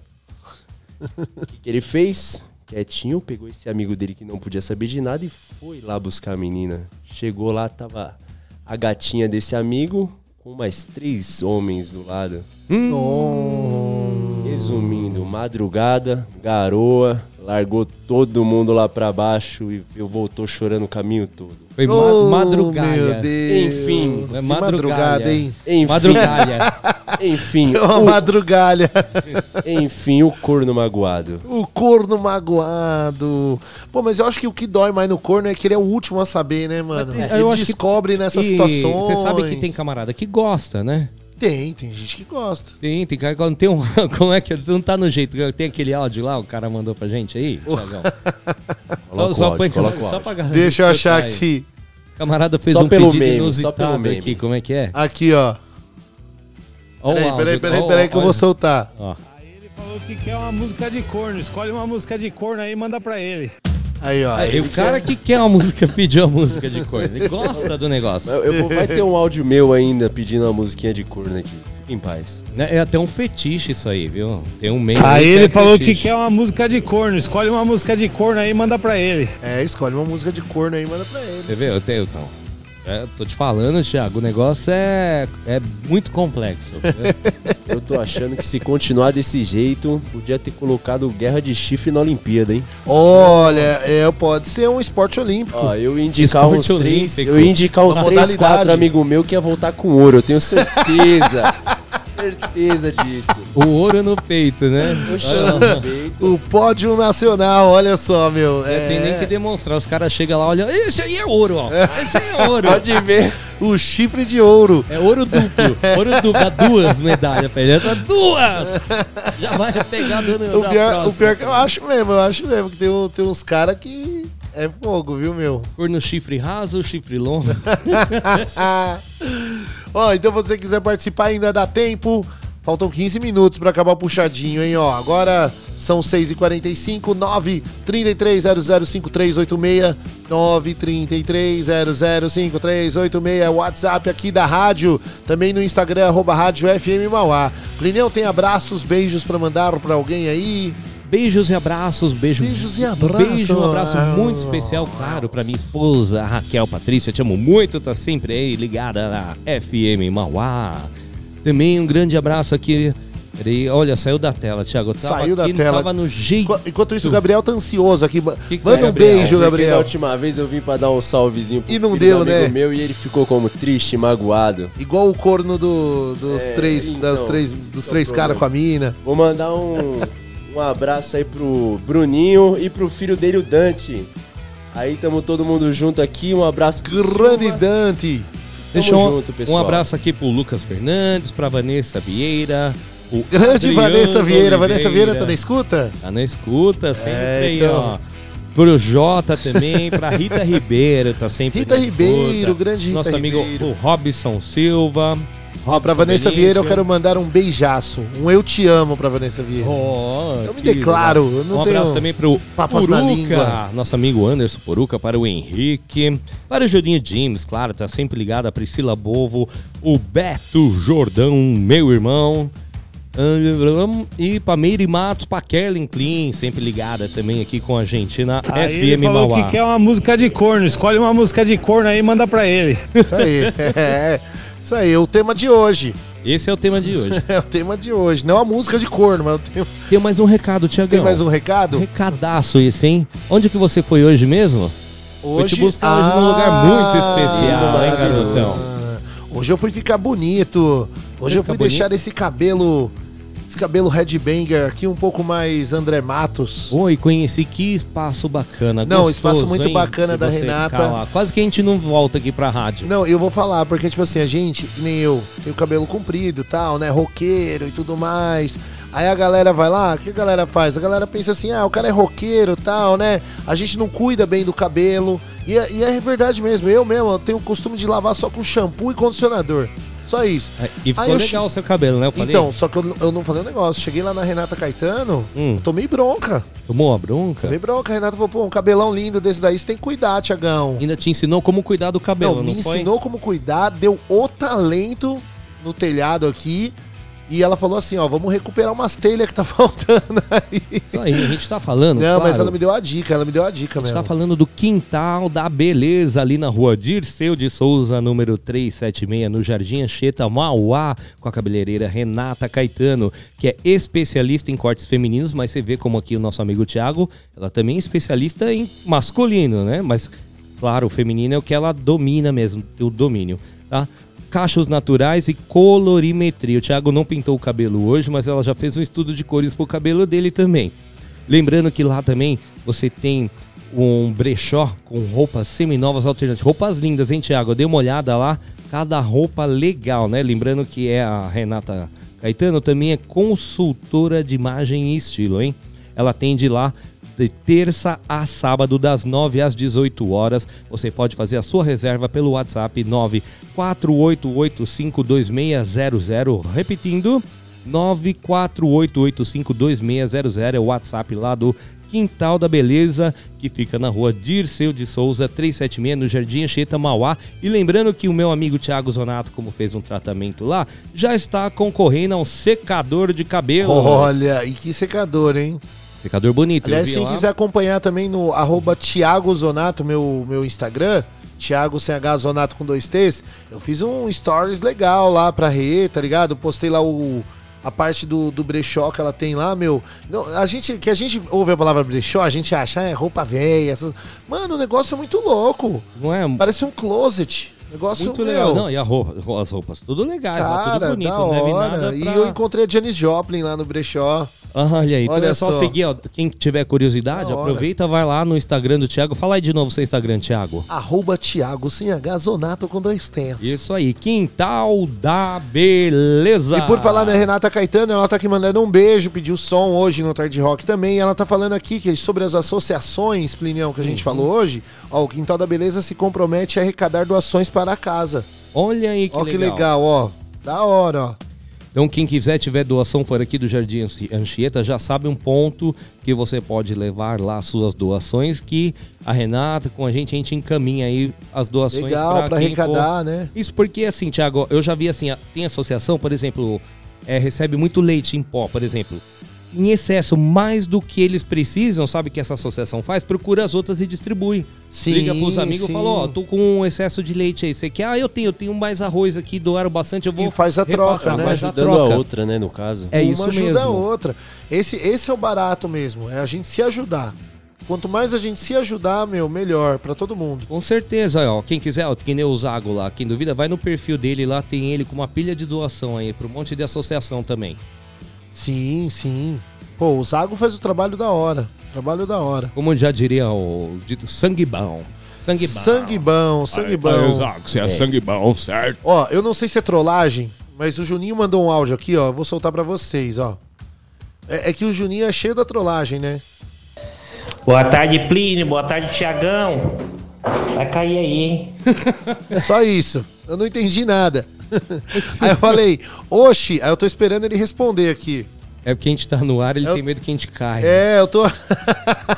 O que, que ele fez? Quietinho, pegou esse amigo dele que não podia saber de nada e foi lá buscar a menina. Chegou lá, tava a gatinha desse amigo com mais três homens do lado. Oh. Resumindo, madrugada, garoa, largou todo mundo lá pra baixo e eu voltou chorando o caminho todo. Foi ma Oh, madrugalha. Meu Deus. Enfim, é madrugada, hein? Enfim, Madrugalha. (laughs) enfim, É uma o, madrugalha. (laughs) enfim, o corno magoado. O corno magoado. Pô, mas eu acho que o que dói mais no corno é que ele é o último a saber, né, mano? Mas, Ele acho que- descobre nessas E situações. Você sabe que tem camarada que gosta, né? Tem, tem gente que gosta. Tem, tem cara que não tem um. (laughs) Como é que não tá no jeito? Tem aquele áudio lá, o cara mandou pra gente aí, Thiagão? (laughs) só, só, áudio, o só pra galera Deixa eu achar aí. aqui. Camarada fez Só um pelo pedido meme, só inusitado pelo meme. aqui, como é que é? Aqui, ó. Ó Peraí, áudio, peraí, peraí, peraí que eu vou soltar. Ó. Aí ele falou que quer uma música de corno. Escolhe uma música de corno aí e manda pra ele. Aí, ó. Aí, o cara que quer uma música (laughs) pediu a música de corno. Ele gosta do negócio. Eu, eu vou- vai ter um áudio meu ainda pedindo uma musiquinha de corno aqui. Fique em paz. Né, É até um fetiche isso aí, viu? Tem um meio. Aí que ele é falou que quer uma música de corno. Escolhe uma música de corno aí e manda pra ele. É, escolhe uma música de corno aí e manda pra ele. Você vê? Eu tenho. Então, é, tô te falando, Thiago, o negócio é, é muito complexo. né? (laughs) Eu tô achando que se continuar desse jeito, podia ter colocado guerra de chifre na Olimpíada, hein? Olha, é, pode ser um esporte olímpico. Ó, eu ia indicar Esporte uns três, olímpico. eu ia indicar uns três, quatro amigos meus que ia voltar com ouro, eu tenho certeza. (laughs) certeza disso. o ouro no peito, né? No peito. O pódio nacional, olha só, meu. Não É, tem nem que demonstrar. Os caras chegam lá, olham. Esse aí é ouro, ó. Esse aí é ouro. Só de ver. o chifre de ouro. É ouro duplo. Ouro duplo. Dá duas medalhas pra ele. Dá duas! Já vai pegar dando O pior, o pior que eu acho mesmo, eu acho mesmo que tem, tem uns caras que é fogo, viu, meu? Corno chifre raso, chifre longo. (laughs) Ó, então você quiser participar ainda dá tempo. Faltam 15 minutos pra acabar o puxadinho, hein, ó. Agora são 6h45, 933005386, 933005386, WhatsApp aqui da rádio, também no Instagram, arroba rádio FM Mauá. Plineu, tem abraços, beijos pra mandar pra alguém aí? Beijos e abraços, beijo. Beijos e abraços. Beijo, um abraço muito especial, claro, pra minha esposa, Raquel Patrícia. Te amo muito, tá sempre aí ligada na FM Mauá. Também um grande abraço aqui. Peraí, olha, saiu da tela, Thiago. Saiu da aqui, tela. Tava no jeito. Enqu- Enquanto isso, o Gabriel tá ansioso aqui. que Manda foi, um Gabriel? beijo, Gabriel. Da última vez eu vim pra dar um salvezinho pro E não filho deu, né? meu e ele ficou como triste, magoado. Igual o corno do- dos É, três, das então, três, esse dos é três caras com a mina. Vou mandar um, (laughs) um abraço aí pro Bruninho e pro filho dele, o Dante. Aí tamo todo mundo junto aqui, um abraço pro Grande Silva. Dante. Deixa Tamo um, junto, pessoal. um abraço aqui pro Lucas Fernandes, pra Vanessa Vieira. o Grande Adriano Vanessa Vieira. Vanessa Oliveira. Vieira tá na escuta? Tá na escuta, sempre É, aí, então. ó. Pro Jota também, pra Rita Ribeiro, tá sempre Rita na Ribeiro, grande Rita Nosso amigo Ribeiro. o Robson Silva. Ó, pra Vanessa. Vieira eu quero mandar um beijaço. Um eu te amo pra Vanessa Vieira. Oh, eu me declaro. Eu não um tenho abraço também pro Poruca, nosso amigo Anderson Poruca, para o Henrique, para o Jodinho James, claro, tá sempre ligado, a Priscila Bovo, o Beto Jordão, meu irmão, e pra Meire Matos, pra Kerlin Clean, sempre ligada também aqui com a gente na Aí ele FM falou Mauá. que quer uma música de corno. Escolhe uma música de corno aí e manda pra ele. Isso aí. (laughs) É, isso aí, o tema de hoje. Esse é o tema de hoje. (laughs) É o tema de hoje. Não a música de corno, mas o tema. Tem mais um recado, Tiagão. Tem mais um recado? Recadaço esse, hein? Onde que você foi hoje mesmo? Fui te buscar hoje num lugar muito especial, hein, garotão? Ah, Hoje eu fui ficar bonito. Hoje eu fui ficar deixar esse cabelo. Esse cabelo headbanger aqui um pouco mais André Matos. Oi, conheci que espaço bacana. Não, gostoso, espaço muito hein, bacana da Renata. Quase que a gente não volta aqui pra rádio. Não, eu vou falar, porque, tipo assim, a gente, nem eu, tem o cabelo comprido e tal, né? Roqueiro e tudo mais. Aí a galera vai lá, o que a galera faz? A galera pensa assim, ah, o cara é roqueiro e tal, né? A gente não cuida bem do cabelo. E é, e é verdade mesmo, eu mesmo eu tenho o costume de lavar só com shampoo e condicionador. Só isso. É, E ficou eu legal o seu cabelo, né? Então, só que eu, não- eu não falei um negócio. Cheguei lá na Renata Caetano, Hum. tomei bronca. tomou a bronca? Tomei bronca. A Renata falou, pô, um cabelão lindo desse daí, você tem que cuidar, Tiagão. Ainda te ensinou como cuidar do cabelo, Não, não, me foi? ensinou como cuidar, deu o talento no telhado aqui. E ela falou assim, ó, vamos recuperar umas telhas que tá (laughs) faltando aí. Isso aí, a gente tá falando. Não, mas claro, ela me deu a dica, ela me deu a dica A gente mesmo. tá falando do Quintal da Beleza, ali na rua Dirceu de Souza, número 376, no Jardim Anchieta, Mauá, com a cabeleireira Renata Caetano, que é especialista em cortes femininos, mas você vê como aqui o nosso amigo Thiago, ela também é especialista em masculino, né? Mas, claro, o feminino é o que ela domina mesmo, o domínio, tá? Cachos naturais e colorimetria. O Thiago não pintou o cabelo hoje, mas ela já fez um estudo de cores pro cabelo dele também. Lembrando que lá também você tem um brechó com roupas seminovas alternativas. Roupas lindas, hein, Thiago? Eu dei uma olhada lá. Cada roupa legal, né? Lembrando que é a Renata Caetano também é consultora de imagem e estilo, hein? Ela atende lá de terça a sábado, das 9 às 18 horas. Você pode fazer a sua reserva pelo WhatsApp 948852600. Repetindo, 948852600 é o WhatsApp lá do Quintal da Beleza, que fica na rua Dirceu de Souza, 376, no Jardim Anchieta, Mauá. E lembrando que o meu amigo Thiago Zonato, como fez um tratamento lá, já está concorrendo a um secador de cabelo. Olha, e que secador, hein? Secador bonito, Aliás, quem lá. quiser acompanhar também no arroba Thiago Zonato, meu, meu Instagram, Thiago CH Zonato com dois T's, eu fiz um stories legal lá pra Rê, tá ligado? Postei lá o, a parte do, do brechó que ela tem lá, meu. Não, a gente, que a gente ouve a palavra brechó, a gente acha, ah, é roupa velha. essas- Mano, o negócio é muito louco. Não é? Parece um closet. Negócio Muito meu, legal. Não, e a roupa, as roupas, tudo legais, lá, tudo Cara, bonito, da hora. nada E pra... eu encontrei a Janis Joplin lá no brechó. Olha aí, então Olha é só, só. seguir, ó. Quem tiver curiosidade, Da hora. aproveita, vai lá no Instagram do Thiago. Fala aí de novo seu Instagram, Thiago. Arroba Thiago sem H Zonato com dois T's. Isso aí, Quintal da Beleza. E por falar na Renata Caetano, ela tá aqui mandando um beijo, pediu som hoje no Tarde Rock também. E ela tá falando aqui que sobre as associações, Plinião, que a Uhum. gente falou hoje. Ó, o Quintal da Beleza se compromete a arrecadar doações para a casa. Olha aí que ó, que legal. legal, ó. Da hora, ó. Então, quem quiser tiver doação fora aqui do Jardim Anchi- Anchieta, já sabe um ponto que você pode levar lá suas doações, que a Renata, com a gente, a gente encaminha aí as doações Legal, pra quem for. arrecadar, né? Isso porque, assim, Thiago, eu já vi assim, tem associação, por exemplo, é, recebe muito leite em pó, por exemplo. Em excesso, mais do que eles precisam, sabe o que essa associação faz? Procura as outras e distribui. Sim, Liga pros amigos e fala, ó, tô com um excesso de leite aí. Você quer? Ah, eu tenho, eu tenho mais arroz aqui, doaram bastante, eu vou E faz a troca, repassar, né? Faz a Ajudando troca. a outra, né, no caso. É Uma isso ajuda a mesmo. outra. Esse, esse é o barato mesmo, é a gente se ajudar. Quanto mais a gente se ajudar, meu, melhor pra todo mundo. Com certeza, ó. Quem quiser, ó, que nem o Zago lá, quem duvida, vai no perfil dele lá, tem ele com uma pilha de doação aí, pra um monte de associação também. Sim, sim. Pô, o Zago faz o trabalho da hora. Trabalho da hora. Como já diria o dito sangue bom. Sangue bom. Sangue bom, sangue bom. aí, Zago, você é sangue bom, certo? Ó, eu não sei se é trollagem, mas o Juninho mandou um áudio aqui, ó. eu Vou soltar pra vocês, ó. É, é que o Juninho é cheio da trollagem, né? Boa tarde, Plínio. Boa tarde, Tiagão. Vai cair aí, hein? (laughs) Só isso. Eu não entendi nada. (laughs) Aí eu falei, oxi, aí eu tô esperando ele responder aqui. É porque a gente tá no ar, ele Eu- tem medo que a gente caia. É, eu tô.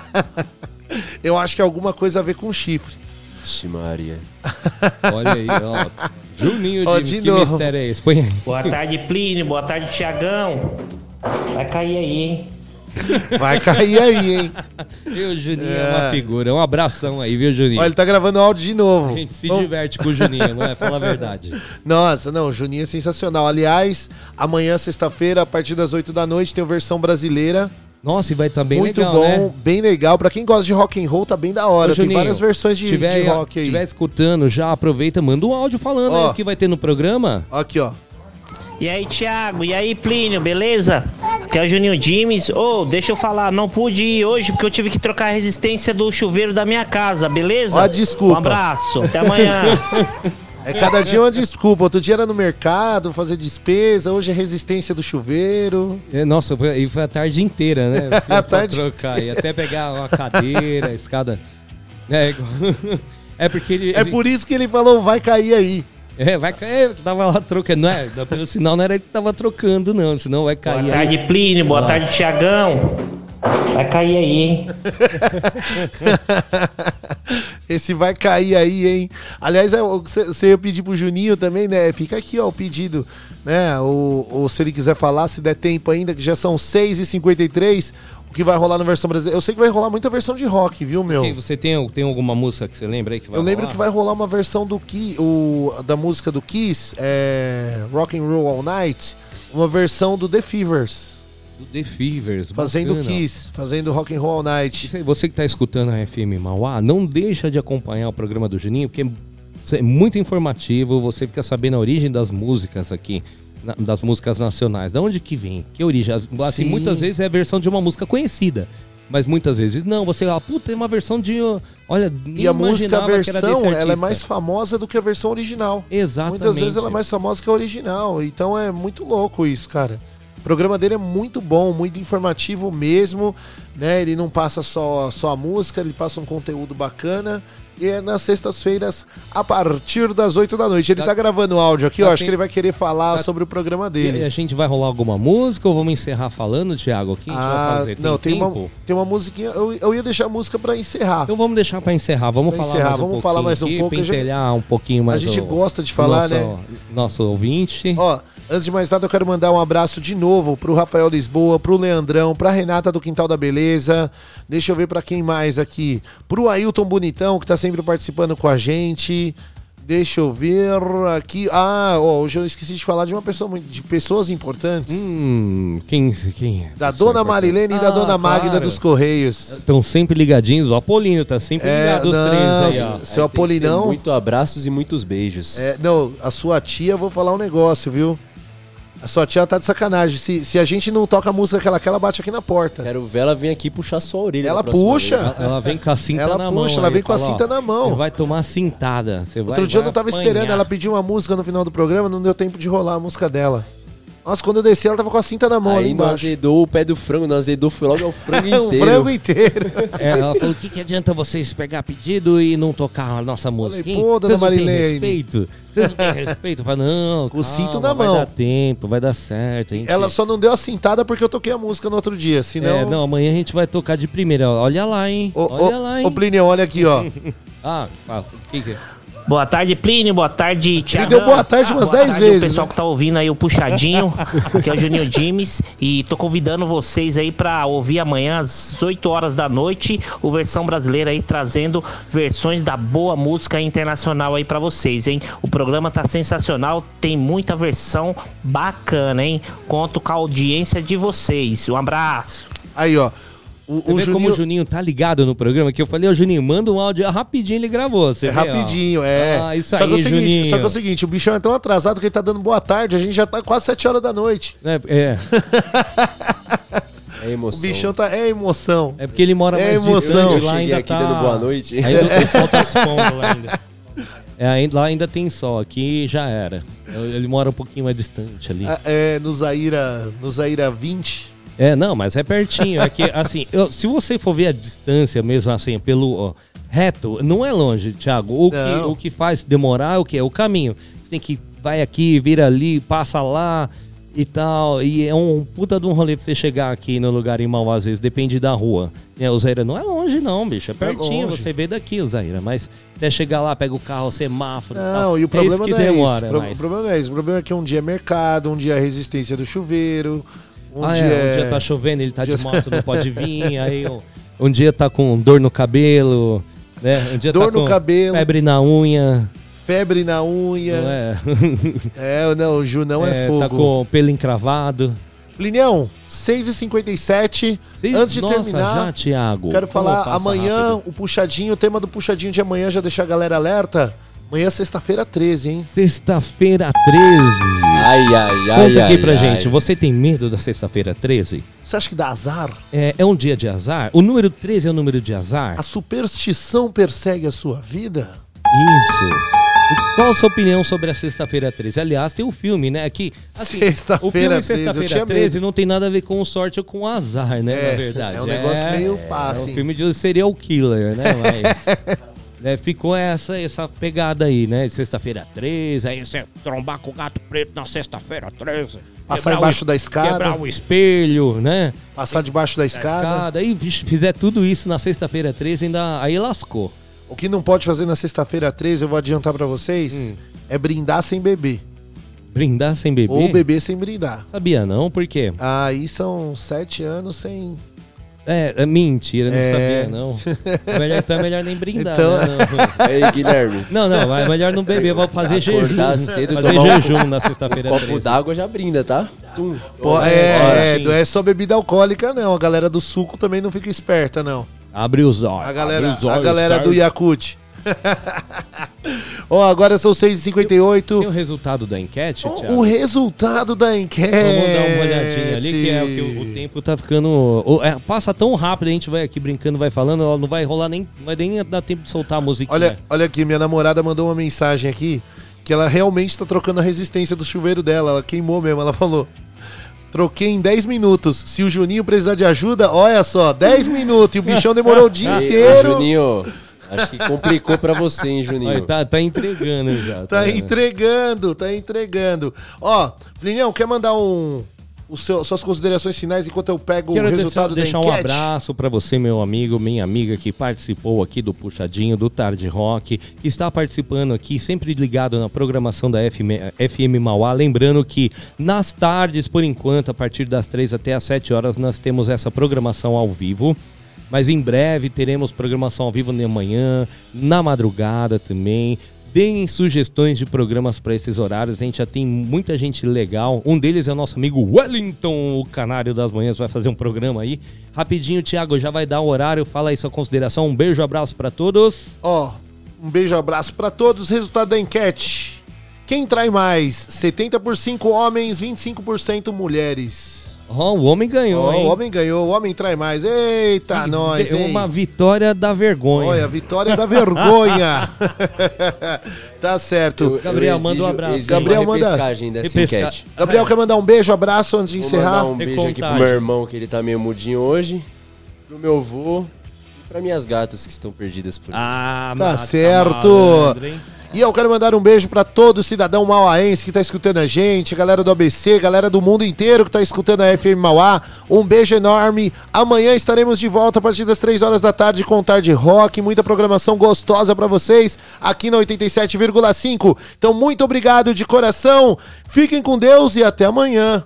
(laughs) eu acho que é alguma coisa a ver com chifre. Vixe, Maria. (laughs) Olha aí, ó. Juninho Ó, de, de que novo. mistério é esse? Põe aí. Boa tarde, Plínio. Boa tarde, Tiagão. Vai cair aí, hein? Vai cair aí, hein? E o Juninho é. É. uma figura. Um abração aí, viu, Juninho? Olha, ele tá gravando áudio de novo. A gente se Vamos- diverte com o Juninho, não é? Fala a verdade. (laughs) Nossa, não, o Juninho é sensacional. Aliás, amanhã, sexta-feira, a partir das 8 da noite, tem a versão brasileira. Nossa, e vai estar bem Muito legal, bom, né? bem legal. Pra quem gosta de rock and roll, tá bem da hora. Ô, tem Juninho, várias versões de, tiver de aí, rock aí. tiver escutando, já aproveita, manda um áudio falando Ó. aí o que vai ter no programa. Aqui, ó. E aí, Thiago? E aí, Plínio? Beleza? Aqui é o Juninho Dimes. Ô, deixa eu falar, não pude ir hoje porque eu tive que trocar a resistência do chuveiro da minha casa, beleza? Ó, desculpa. Um abraço, até amanhã. (laughs) É cada dia uma desculpa. Outro dia era no mercado, fazer despesa. Hoje é resistência do chuveiro. É, nossa, foi, e foi a tarde inteira, né? (laughs) A tarde- trocar, e até pegar uma (laughs) cadeira, escada. É, igual- é porque ele. É ele- por isso que ele falou, vai cair aí. É, vai cair, tava lá trocando. Não é, pelo sinal não era ele que tava trocando, não, senão vai cair. Boa tarde, aí. Plínio. Boa tarde, Tiagão. Vai cair aí, hein? (laughs) Esse vai cair aí, hein? Aliás, é, você você ia pedir pro Juninho também, né? Fica aqui, ó, o pedido, né? Ou, ou se ele quiser falar, se der tempo ainda, que já são 6h53, o que vai rolar na versão brasileira. Eu sei que vai rolar muita versão de rock, viu, meu? Ok, Você tem, tem alguma música que você lembra aí que vai Eu lembro rolar? que vai rolar uma versão do Ki, o, da música do Kiss, é, Rock and Roll All Night, uma versão do The Fevers, Do The Fevers. fazendo bacana. Kiss, fazendo Rock and Roll All Night. Aí, você que tá escutando a FM Mauá, não deixa de acompanhar o programa do Juninho, porque é muito informativo, você fica sabendo a origem das músicas aqui, na- das músicas nacionais. Da onde que vem? Que origem? Assim, Sim. muitas vezes é a versão de uma música conhecida. Mas muitas vezes não, você fala, puta, tem uma versão de. Olha, E a música, a versão, ela é mais famosa do que a versão original. Exatamente. Muitas vezes ela é mais famosa que a original. Então é muito louco isso, cara. O programa dele é muito bom, muito informativo mesmo, né? Ele não passa só, só a música, ele passa um conteúdo bacana. E é nas sextas-feiras, a partir das 8 da noite. Ele Dá- tá gravando áudio aqui, ó. Acho tempo- que ele vai querer falar sobre o programa E dele. a gente vai rolar alguma música ou vamos encerrar falando, Thiago? O que a gente vai fazer? Ah, não, tem uma, tempo? tem uma musiquinha. Eu, eu ia deixar a música pra encerrar. Então vamos deixar pra encerrar. Vamos Pra falar encerrar, mais um vamos pouquinho falar mais um pouco, um pouquinho mais a gente o- gosta de o falar, nosso, né? Nosso ouvinte. Ó, antes de mais nada, eu quero mandar um abraço de novo pro Rafael Lisboa, pro Leandrão, pra Renata do Quintal da Beleza. Deixa eu ver pra quem mais aqui. Pro Ailton Bonitão, que tá sempre participando com a gente. Deixa eu ver aqui. Ah, ó, hoje eu esqueci de falar de uma pessoa muito- de pessoas importantes. Hum, quem, quem é? Da dona Marilene e da Ah, dona Magda claro. dos Correios. Estão sempre ligadinhos. O Apolino tá sempre É, ligado, três aí, ó. seu Aí Apolinão. Muito abraços e muitos beijos. É, não, a sua tia, eu vou falar um negócio, viu? A sua tia tá de sacanagem. Se, se a gente não toca a música que ela quer, ela bate aqui na porta. Quero ver ela vir aqui puxar sua orelha. Ela puxa. Ela, ela vem com a cinta Ela na mão. puxa, ela vem com a fala, ó, cinta na mão. Vai tomar cintada. Você vai, Outro dia eu vai não tava apanhar. esperando, ela pediu uma música no final do programa, não deu tempo de rolar a música dela. Nossa, quando eu desci, ela tava com a cinta na mão ali Aí não embaixo. azedou o pé do frango, não azedou, foi logo ao frango (laughs) o inteiro. frango inteiro. É, ela falou: o que, que adianta vocês pegar pedido e não tocar a nossa música? pô, dona Vocês não têm Marilene." respeito? Vocês não têm respeito? Eu falei, não, Com o cinto calma, na vai mão. dar tempo, vai dar certo. a gente- Ela só não deu a cintada porque eu toquei a música no outro dia, senão... É, não, amanhã a gente vai tocar de primeira. Olha lá, hein? Ô, Olha ô, lá, hein? ô, Plínio, olha aqui, ó. (laughs) Ah, fala. O que que é? Boa tarde, Plínio. Boa tarde, Tiagão. deu boa tarde umas Boa 10 tarde, vezes, O pessoal né? que tá ouvindo aí o Puxadinho, que é o Juninho Dimes. E tô convidando vocês aí pra ouvir amanhã às 8 horas da noite o versão brasileira aí trazendo versões da boa música internacional aí pra vocês, hein? O programa tá sensacional, tem muita versão bacana, hein? Conto com a audiência de vocês. Um abraço. Aí, ó. O, Você o vê como Juninho... o Juninho tá ligado no programa? Que eu falei, ô Juninho, manda um áudio. Rapidinho ele gravou. Você É vê, ó. rapidinho, é. Ah, isso só aí, que é o seguinte, Juninho. Só que é o seguinte, o bichão é tão atrasado que ele tá dando boa tarde, a gente já tá quase 7 horas da noite. É, é. (laughs) É emoção. O bichão tá... É emoção. É porque ele mora É mais emoção. distante, Eu lá cheguei ainda aqui tá... dando boa noite. Ainda o sol tá (laughs) se pondo lá ainda. É, lá ainda tem sol, aqui já era. Ele mora um pouquinho mais distante ali. Ah, É, no Zaira, no Zaira 20. É, não, mas é pertinho. É que, (laughs) assim, eu- se você for ver a distância mesmo, assim, pelo ó, reto, não é longe, Thiago. O que, o que faz demorar é o que? É o caminho. Você tem que vai aqui, vira ali, passa lá e tal. E é um puta de um rolê pra você chegar aqui no lugar em Mauá, às vezes, depende da rua. É, o Zaira não é longe, não, bicho. É pertinho, longe. você vê daqui, o Zaira. Mas até chegar lá, pega o carro, semáforo. Não, tal. e o é problema isso que não é demora. isso. O problema não é isso. O problema é que um dia é mercado, um dia é resistência do chuveiro, um ah, dia é, um dia tá chovendo, ele tá de moto, não (laughs) pode vir. Aí um, um dia tá com dor no cabelo, né? Um dia Dor tá no com cabelo. febre na unha. febre na unha. Não é? (laughs) É, não, o Ju não é, fogo. Tá com pelo encravado. Plinião, 6h57. Seis- Antes de Nossa, terminar, já, Thiago. quero falar amanhã, rápido. o puxadinho, o tema do puxadinho de amanhã, já deixar a galera alerta. Amanhã é sexta-feira 13, hein? Sexta-feira 13. Ai, ai, ai. Conta aqui ai, pra ai. gente, você tem medo da sexta-feira 13? Você acha que dá azar? É, é um dia de azar? O número 13 é o número de azar? A superstição persegue a sua vida? Isso. Qual a sua opinião sobre a sexta-feira 13? Aliás, tem o filme, né? Que, assim, Sexta-feira o filme 13, eu Sexta-feira tinha 13 medo. não tem nada a ver com sorte ou com azar, né? É, na verdade. é um negócio meio pá, É um assim. filme de serial killer, né? Mas... (laughs) né, ficou essa, essa pegada aí, né? Sexta-feira 13, aí você trombar com o gato preto na sexta-feira 13. Passar o embaixo da escada. Quebrar o espelho, né? Passar debaixo da escada. escada. Aí vixe, fizer tudo isso na sexta-feira 13, ainda aí lascou. O que não pode fazer na sexta-feira 13, eu vou adiantar pra vocês, Hum. é brindar sem beber. Brindar sem beber? Ou beber sem brindar. Sabia não, por quê? Aí são sete anos sem. É, é mentira, não É. sabia não. (laughs) Melhor, então é melhor nem brindar, Então- né? Não. Aí, (laughs) Guilherme. Não, não, é melhor não beber, vou fazer jejum. Acordar cedo, fazer tomar um jejum na sexta-feira Um copo 13. d'água já brinda, tá? Tum. Pô, é, é, não é só bebida alcoólica, não. A galera do suco também não fica esperta, não. Abre os olhos. A galera, abre os a olhos, galera do Yakut. (laughs) Ó, agora são 6h58. Tem o resultado da enquete, Thiago? O resultado da enquete. Vamos dar uma olhadinha ali, que é o que o, o tempo tá ficando. o- é, passa tão rápido, a gente vai aqui brincando, vai falando, ó, não vai rolar nem. Não vai nem dar tempo de soltar a musiquinha. Olha, olha aqui, minha namorada mandou uma mensagem aqui que ela realmente tá trocando a resistência do chuveiro dela. Ela queimou mesmo, ela falou. Troquei em 10 minutos. Se o Juninho precisar de ajuda, olha só, 10 minutos. E o bichão demorou o dia (laughs) Ei, inteiro. Juninho, acho que complicou pra você, hein, Juninho? Olha, tá, tá entregando já. Tá vendo? entregando, tá entregando. Ó, Plinião, quer mandar um, o seu, suas considerações finais enquanto eu pego Quero o resultado deixar, da deixar um enquete? abraço pra você, meu amigo, minha amiga que participou aqui do Puxadinho, do Tarde Rock, que está participando aqui, sempre ligado na programação da FM, FM Mauá. Lembrando que nas tardes, por enquanto, a partir das 3 até as 7 horas, nós temos essa programação ao vivo. Mas em breve teremos programação ao vivo de manhã, na madrugada também. Deem sugestões de programas para esses horários. A gente já tem muita gente legal. Um deles é o nosso amigo Wellington, o Canário das Manhãs, vai fazer um programa aí. Rapidinho, Thiago, já vai dar o horário. Fala aí sua consideração. Um beijo, abraço para todos. Ó, um beijo, abraço pra todos. Resultado da enquete. Quem trai mais? 70 por 5 homens, 25% mulheres. Ó, o homem ganhou, Ó, hein? o homem ganhou, o homem trai mais. Eita, nós, Deu hein? uma vitória da vergonha. Olha, vitória da vergonha. (laughs) tá certo. Gabriel, manda um abraço. exijo Gabriel, uma manda- repescagem dessa Repesca- enquete. Gabriel quer mandar um beijo, abraço antes de Vou encerrar. mandar um beijo aqui pro meu irmão, que ele tá meio mudinho hoje. Pro meu avô. E pra minhas gatas que estão perdidas por aí. Ah, Tá mata, certo. malandro, hein? E eu quero mandar um beijo pra todo cidadão mauaense que tá escutando a gente, galera do ABC, galera do mundo inteiro que tá escutando a FM Mauá. Um beijo enorme. Amanhã estaremos de volta a partir das 3 horas da tarde com Tarde Rock, muita programação gostosa pra vocês aqui na 87,5. Então muito obrigado de coração. Fiquem com Deus e até amanhã.